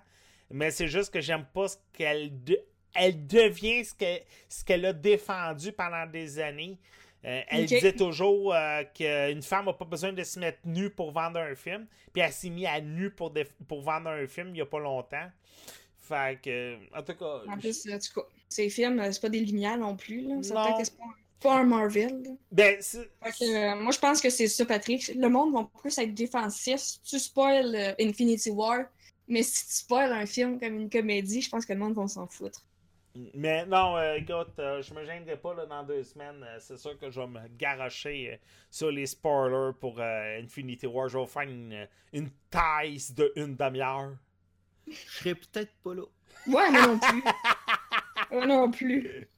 Mais c'est juste que j'aime pas ce qu'elle de- elle devient ce que- ce qu'elle a défendu pendant des années. Euh, elle disait toujours euh, qu'une femme n'a pas besoin de se mettre nue pour vendre un film. Puis elle s'est mise à nu pour, vendre un film il n'y a pas longtemps. Fait que, en tout cas, En plus, en tout cas, ces films, euh, c'est pas des lumières non plus. Là. C'est pas, pas un Marvel. là. ben, c'est- que, euh, moi, je pense que c'est ça, Patrick. Le monde va plus être défensif. Si tu spoil Infinity War, mais si tu spoil un film comme une comédie, je pense que le monde va s'en foutre. Mais non, euh, écoute, euh, je me gênerai pas là, dans deux semaines. Euh, c'est sûr que je vais me garocher euh, sur les spoilers pour euh, Infinity War. Je vais faire une, une taille de une demi-heure. Je serais peut-être pas là. Ouais, moi non plus. moi non plus.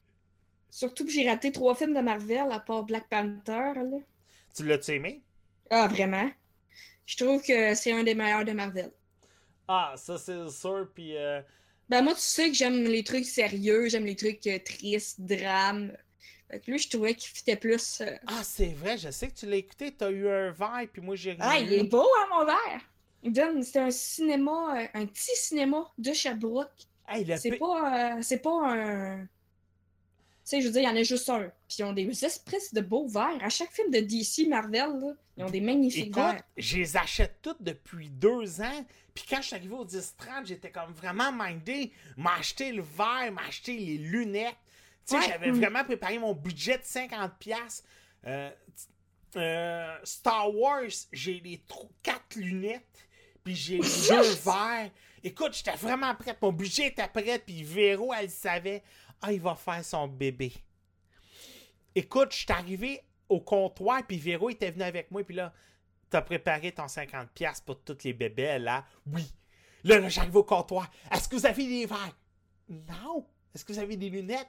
Surtout que j'ai raté trois films de Marvel à part Black Panther. Là. Tu l'as-tu aimé? Ah, vraiment? Je trouve que c'est un des meilleurs de Marvel. Ah, ça c'est sûr. Puis, euh, Ben moi, tu sais que j'aime les trucs sérieux, j'aime les trucs euh, tristes, drames. Fait que lui, je trouvais qu'il fitait plus... euh, ah, c'est vrai, je sais que tu l'as écouté. T'as eu un verre, puis moi j'ai Ah, il eu- est beau, hein, mon verre! Il donne... C'est un cinéma, euh, un petit cinéma de Sherbrooke. Hey, le C'est pi- pas, euh, c'est pas un... Tu sais, je veux dire, il y en a juste un. Puis ils ont des espèces de beaux verres. À chaque film de DC, Marvel, là, ils ont des magnifiques Écoute, verres. je les achète toutes depuis deux ans. Puis quand je suis arrivé au 10-30, j'étais comme vraiment mindé. M'a acheté le verre, m'a acheté les lunettes. Tu sais, Ouais, j'avais mm. vraiment préparé mon budget de 50$. Euh, euh, Star Wars, j'ai les quatre lunettes. Puis j'ai <laughs> deux verres. Écoute, j'étais vraiment prête. Mon budget était prêt. Puis Véro, elle savait. Ah, il va faire son bébé. Écoute, je suis arrivé au comptoir, puis Véro était venu avec moi, puis là, t'as préparé ton 50$ pour toutes les bébés, là? Oui. Là, là j'arrive au comptoir. Est-ce que vous avez des verres? Non. Est-ce que vous avez des lunettes?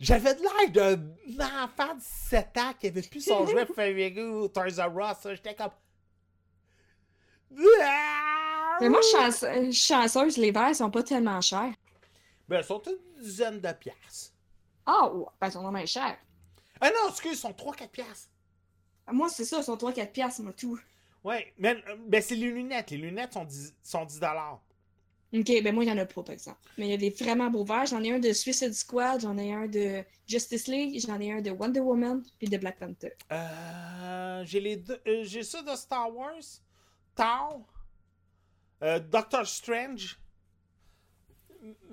J'avais de l'air d'un enfant de 7 ans qui avait plus son jouet préféré au Toys R Us. J'étais comme. Mais moi, je suis suis chanceuse, les verres sont pas tellement chers. Ben, ils sont une dizaine de piastres. Ah, ouais, ben, ils sont vraiment chers. Ah non, excuse, ils sont 3-4 piastres. Moi, c'est ça, ils sont 3-4 piastres, moi, tout. Ouais, mais c'est les lunettes. Les lunettes sont 10, sont 10 Ok, ben moi, il y en a pas, par exemple. Mais il y a des vraiment beaux verres. J'en ai un de Suicide Squad, j'en ai un de Justice League, j'en ai un de Wonder Woman, puis de Black Panther. Euh, j'ai les deux. euh, j'ai ça de Star Wars. Thor. Euh, Doctor Strange.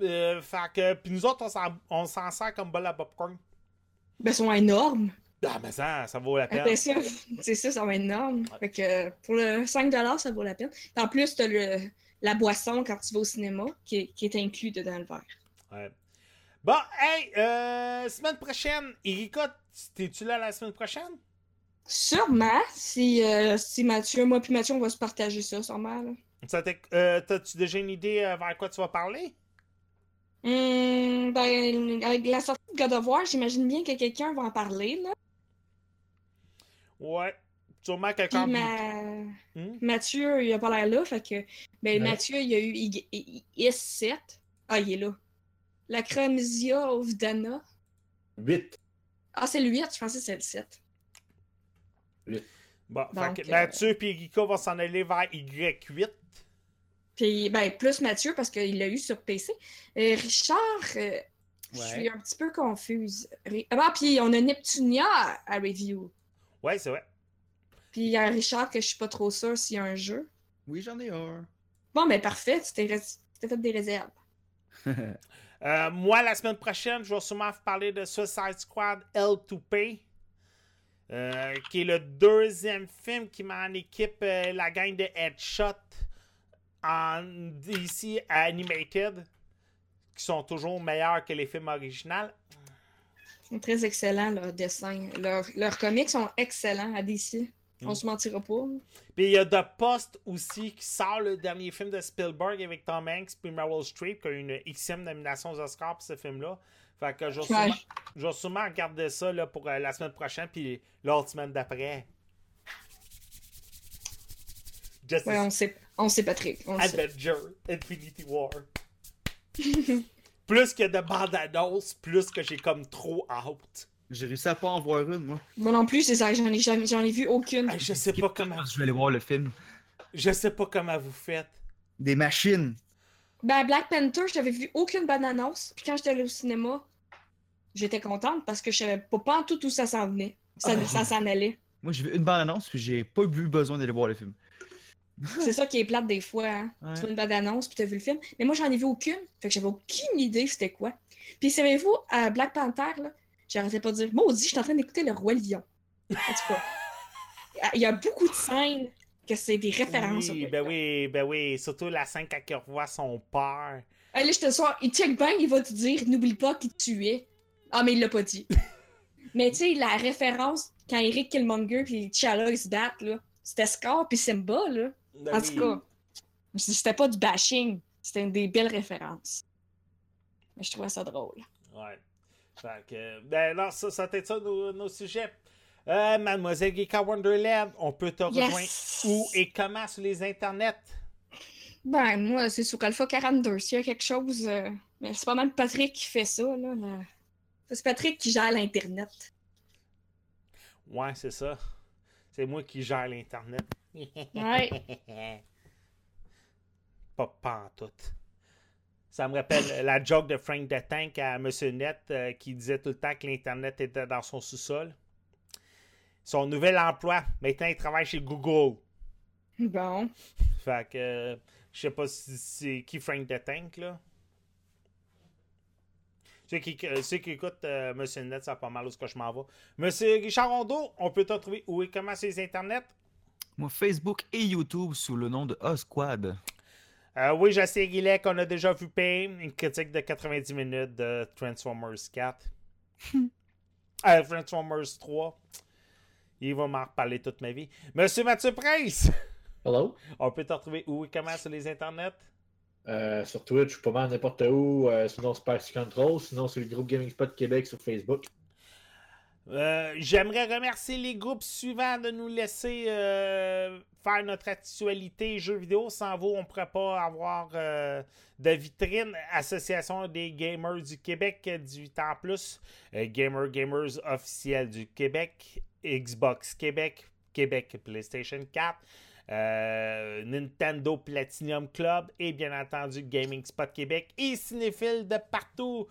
Euh, fait que. Puis nous autres, on s'en, on s'en sert comme bol à popcorn. Ben, sont énormes. Ah, mais ça, ça vaut la peine. Après ça, <laughs> c'est ça, ça va être énorme. Fait que euh, pour le 5$, ça vaut la peine. En plus, t'as le, la boisson quand tu vas au cinéma qui est, qui est inclus dedans le verre. Ouais. Bon, hey, euh, semaine prochaine. Erika, t'es-tu là la semaine prochaine? Sûrement, si, euh, si Mathieu, moi puis Mathieu, on va se partager ça, sûrement. là. Ça euh, T'as-tu déjà une idée euh, vers quoi tu vas parler? Hum, ben, avec la sortie de God of War, j'imagine bien que quelqu'un va en parler. Là. Ouais. Sûrement quelqu'un. ma- Hmm? Mathieu, il a pas l'air là, fait que ben, Ouais. Mathieu, il a eu I- I- I- IS-7. Ah, il est là. La Chromesia Ovdana. 8. Ah, c'est le 8, je pensais que c'est le 7. Bon, Donc, fait que euh, Mathieu et Rika vont s'en aller vers Y8. Puis, ben, plus Mathieu parce qu'il l'a eu sur PC. Euh, Richard, euh, je suis un petit peu confuse. Ri- Ah, puis on a Neptunia à, review. Ouais, c'est vrai. Puis il y a Richard que je suis pas trop sûre s'il y a un jeu. Oui, j'en ai un. Bon, ben parfait, tu t'es ré- tu t'es fait des réserves. <laughs> Euh, moi, la semaine prochaine, je vais sûrement vous parler de Suicide Squad L2P, euh, qui est le deuxième film qui met en équipe euh, la gang de Headshot en DC Animated, qui sont toujours meilleurs que les films originaux. Ils sont très excellents, leurs dessins. Leurs, leurs comics sont excellents à DC. On Mm. se mentira pas. Puis il y a The Post aussi, qui sort le dernier film de Spielberg avec Tom Hanks puis Meryl Streep, qui a eu une Xème nomination aux Oscars pour ce film-là. Fait que je vais sûrement, Ouais. sûrement regarder ça là, pour euh, la semaine prochaine, puis l'autre semaine d'après. Justice Ouais, on sait, on sait Patrick. On le sait. Avenger Infinity War. <laughs> plus que de bande-annonce, plus que j'ai comme trop hâte. J'ai réussi à pas en voir une, moi. Moi non plus, c'est ça. J'en ai, jamais- j'en ai vu aucune. Hey, je sais pas comment, Je vais aller voir le film. je sais pas comment vous faites. Des machines. Ben, Black Panther, je n'avais vu aucune bonne annonce. Puis quand j'étais allée au cinéma, j'étais contente parce que je savais pas, pas en tout où ça s'en venait. Ça, Ah. ça s'en allait. Moi, j'ai vu une bande-annonce, puis j'ai pas eu besoin d'aller voir le film. <laughs> C'est ça qui est plate des fois. Hein? Ouais. Tu vois une bonne annonce puis t'as vu le film. Mais moi, j'en ai vu aucune. Fait que j'avais aucune idée c'était quoi. Puis savez-vous, à Black Panther, là, j'arrêtais pas de dire Maudit, je suis en train d'écouter Le Roi Lion. En tout cas, il y a beaucoup de scènes que c'est des références. Oui, ben oui, ben oui. Surtout la scène quand il revoit son père. Là, je te sois, il check bien, il va te dire N'oublie pas qui tu es. Ah, mais il l'a pas dit. <laughs> mais tu sais, la référence, quand Eric Killmonger puis T'Challa ils se battent, là, c'était Scar puis Simba, là. Ben En oui. tout cas, c'était pas du bashing, c'était des belles références. Mais je trouvais ça drôle. Ouais. Fait que, ben non, ça, ça ça nos, nos sujets. Euh, Mademoiselle Geeka Wonderland, on peut te rejoindre où et comment sur les internets? Ben, moi, c'est sur Alpha 42. S'il y a quelque chose. euh, Mais c'est pas mal Patrick qui fait ça, là. là. C'est Patrick qui gère l'Internet. Ouais, c'est ça. C'est moi qui gère l'Internet. Ouais. <laughs> Pas pantoute. Ça me rappelle la joke de Frank the Tank à Monsieur Net euh, qui disait tout le temps que l'Internet était dans son sous-sol. Son nouvel emploi, maintenant il travaille chez Google. Bon. Fait que euh, je sais pas si c'est qui Frank the Tank là. Ceux qui, euh, ceux qui écoutent euh, Monsieur Net, ça pas mal où ce que je m'en vais. Monsieur Richard Rondeau, on peut te retrouver où et comment sur les internets? Moi, Facebook et YouTube sous le nom de Osquad. Euh, oui, je sais, Guillet, qu'on a déjà vu payer une critique de 90 minutes de Transformers 4. <laughs> euh, Transformers 3. Il va m'en reparler toute ma vie. Monsieur Mathieu Prince, <laughs> Hello? on peut te retrouver où et comment sur les internets? Euh, sur Twitch, pas mal n'importe où. Euh, sinon, Spicy Control. Sinon, sur le groupe Gaming Spot Québec sur Facebook. Euh, J'aimerais remercier les groupes suivants de nous laisser euh, faire notre actualité jeux vidéo. Sans vous, on ne pourrait pas avoir euh, de vitrine. Association des gamers du Québec, 18 ans plus. Gamer Gamers officiel du Québec. Xbox Québec. Québec PlayStation 4. euh, Nintendo Platinum Club et bien entendu Gaming Spot Québec et Cinéphile de partout.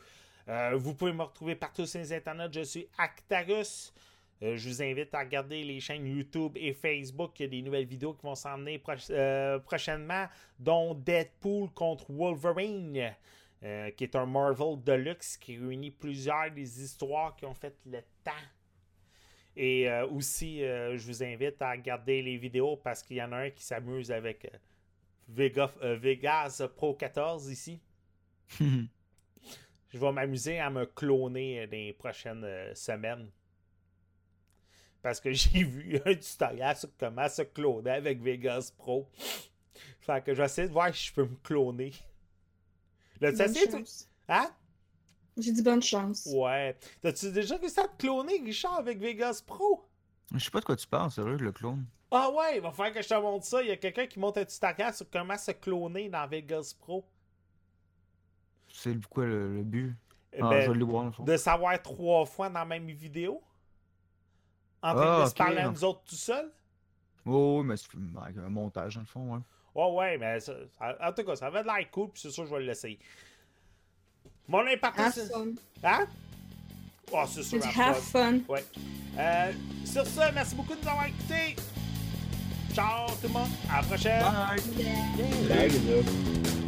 Euh, vous pouvez me retrouver partout sur les internets. Je suis Actarus. Euh, je vous invite à regarder les chaînes YouTube et Facebook. Il y a des nouvelles vidéos qui vont proch- euh, prochainement, dont Deadpool contre Wolverine, qui est un Marvel Deluxe qui réunit plusieurs des histoires qui ont fait le temps. Et aussi, je vous invite à regarder les vidéos parce qu'il y en a un qui s'amuse avec Vega- Vegas Pro 14 ici. <laughs> Je vais m'amuser à me cloner euh, dans les prochaines euh, semaines. Parce que <laughs> j'ai vu un tutoriel sur comment se cloner avec Vegas Pro. Fait que je vais essayer de voir si je peux me cloner. Essayé, toi? chance. Hein? J'ai dit bonne chance. Ouais. T'as-tu déjà réussi à te cloner, Richard, avec Vegas Pro? Je sais pas de quoi tu parles, sérieux, le clone. Ah ouais, il va falloir que je te montre ça. Il y a quelqu'un qui monte un tutoriel sur comment se cloner dans Vegas Pro. C'est quoi le, le but? Eh Ah, ben, je vais le voir, dans le fond. de savoir trois fois dans la même vidéo. En train Ah, de se parler à nous autres tout seul. Oh, mais c'est avec un montage, dans le fond, ouais. Ouais, ouais, mais ça- ça- en tout cas, ça avait de l'air cool, puis c'est sûr que je vais le laisser. Mon impact. Have fun. Hein? Oh, c'est sûr. have have fun. fun. Ouais. Euh, sur ce, merci beaucoup de nous avoir écoutés. Ciao tout le monde. À la prochaine. Bye! Là.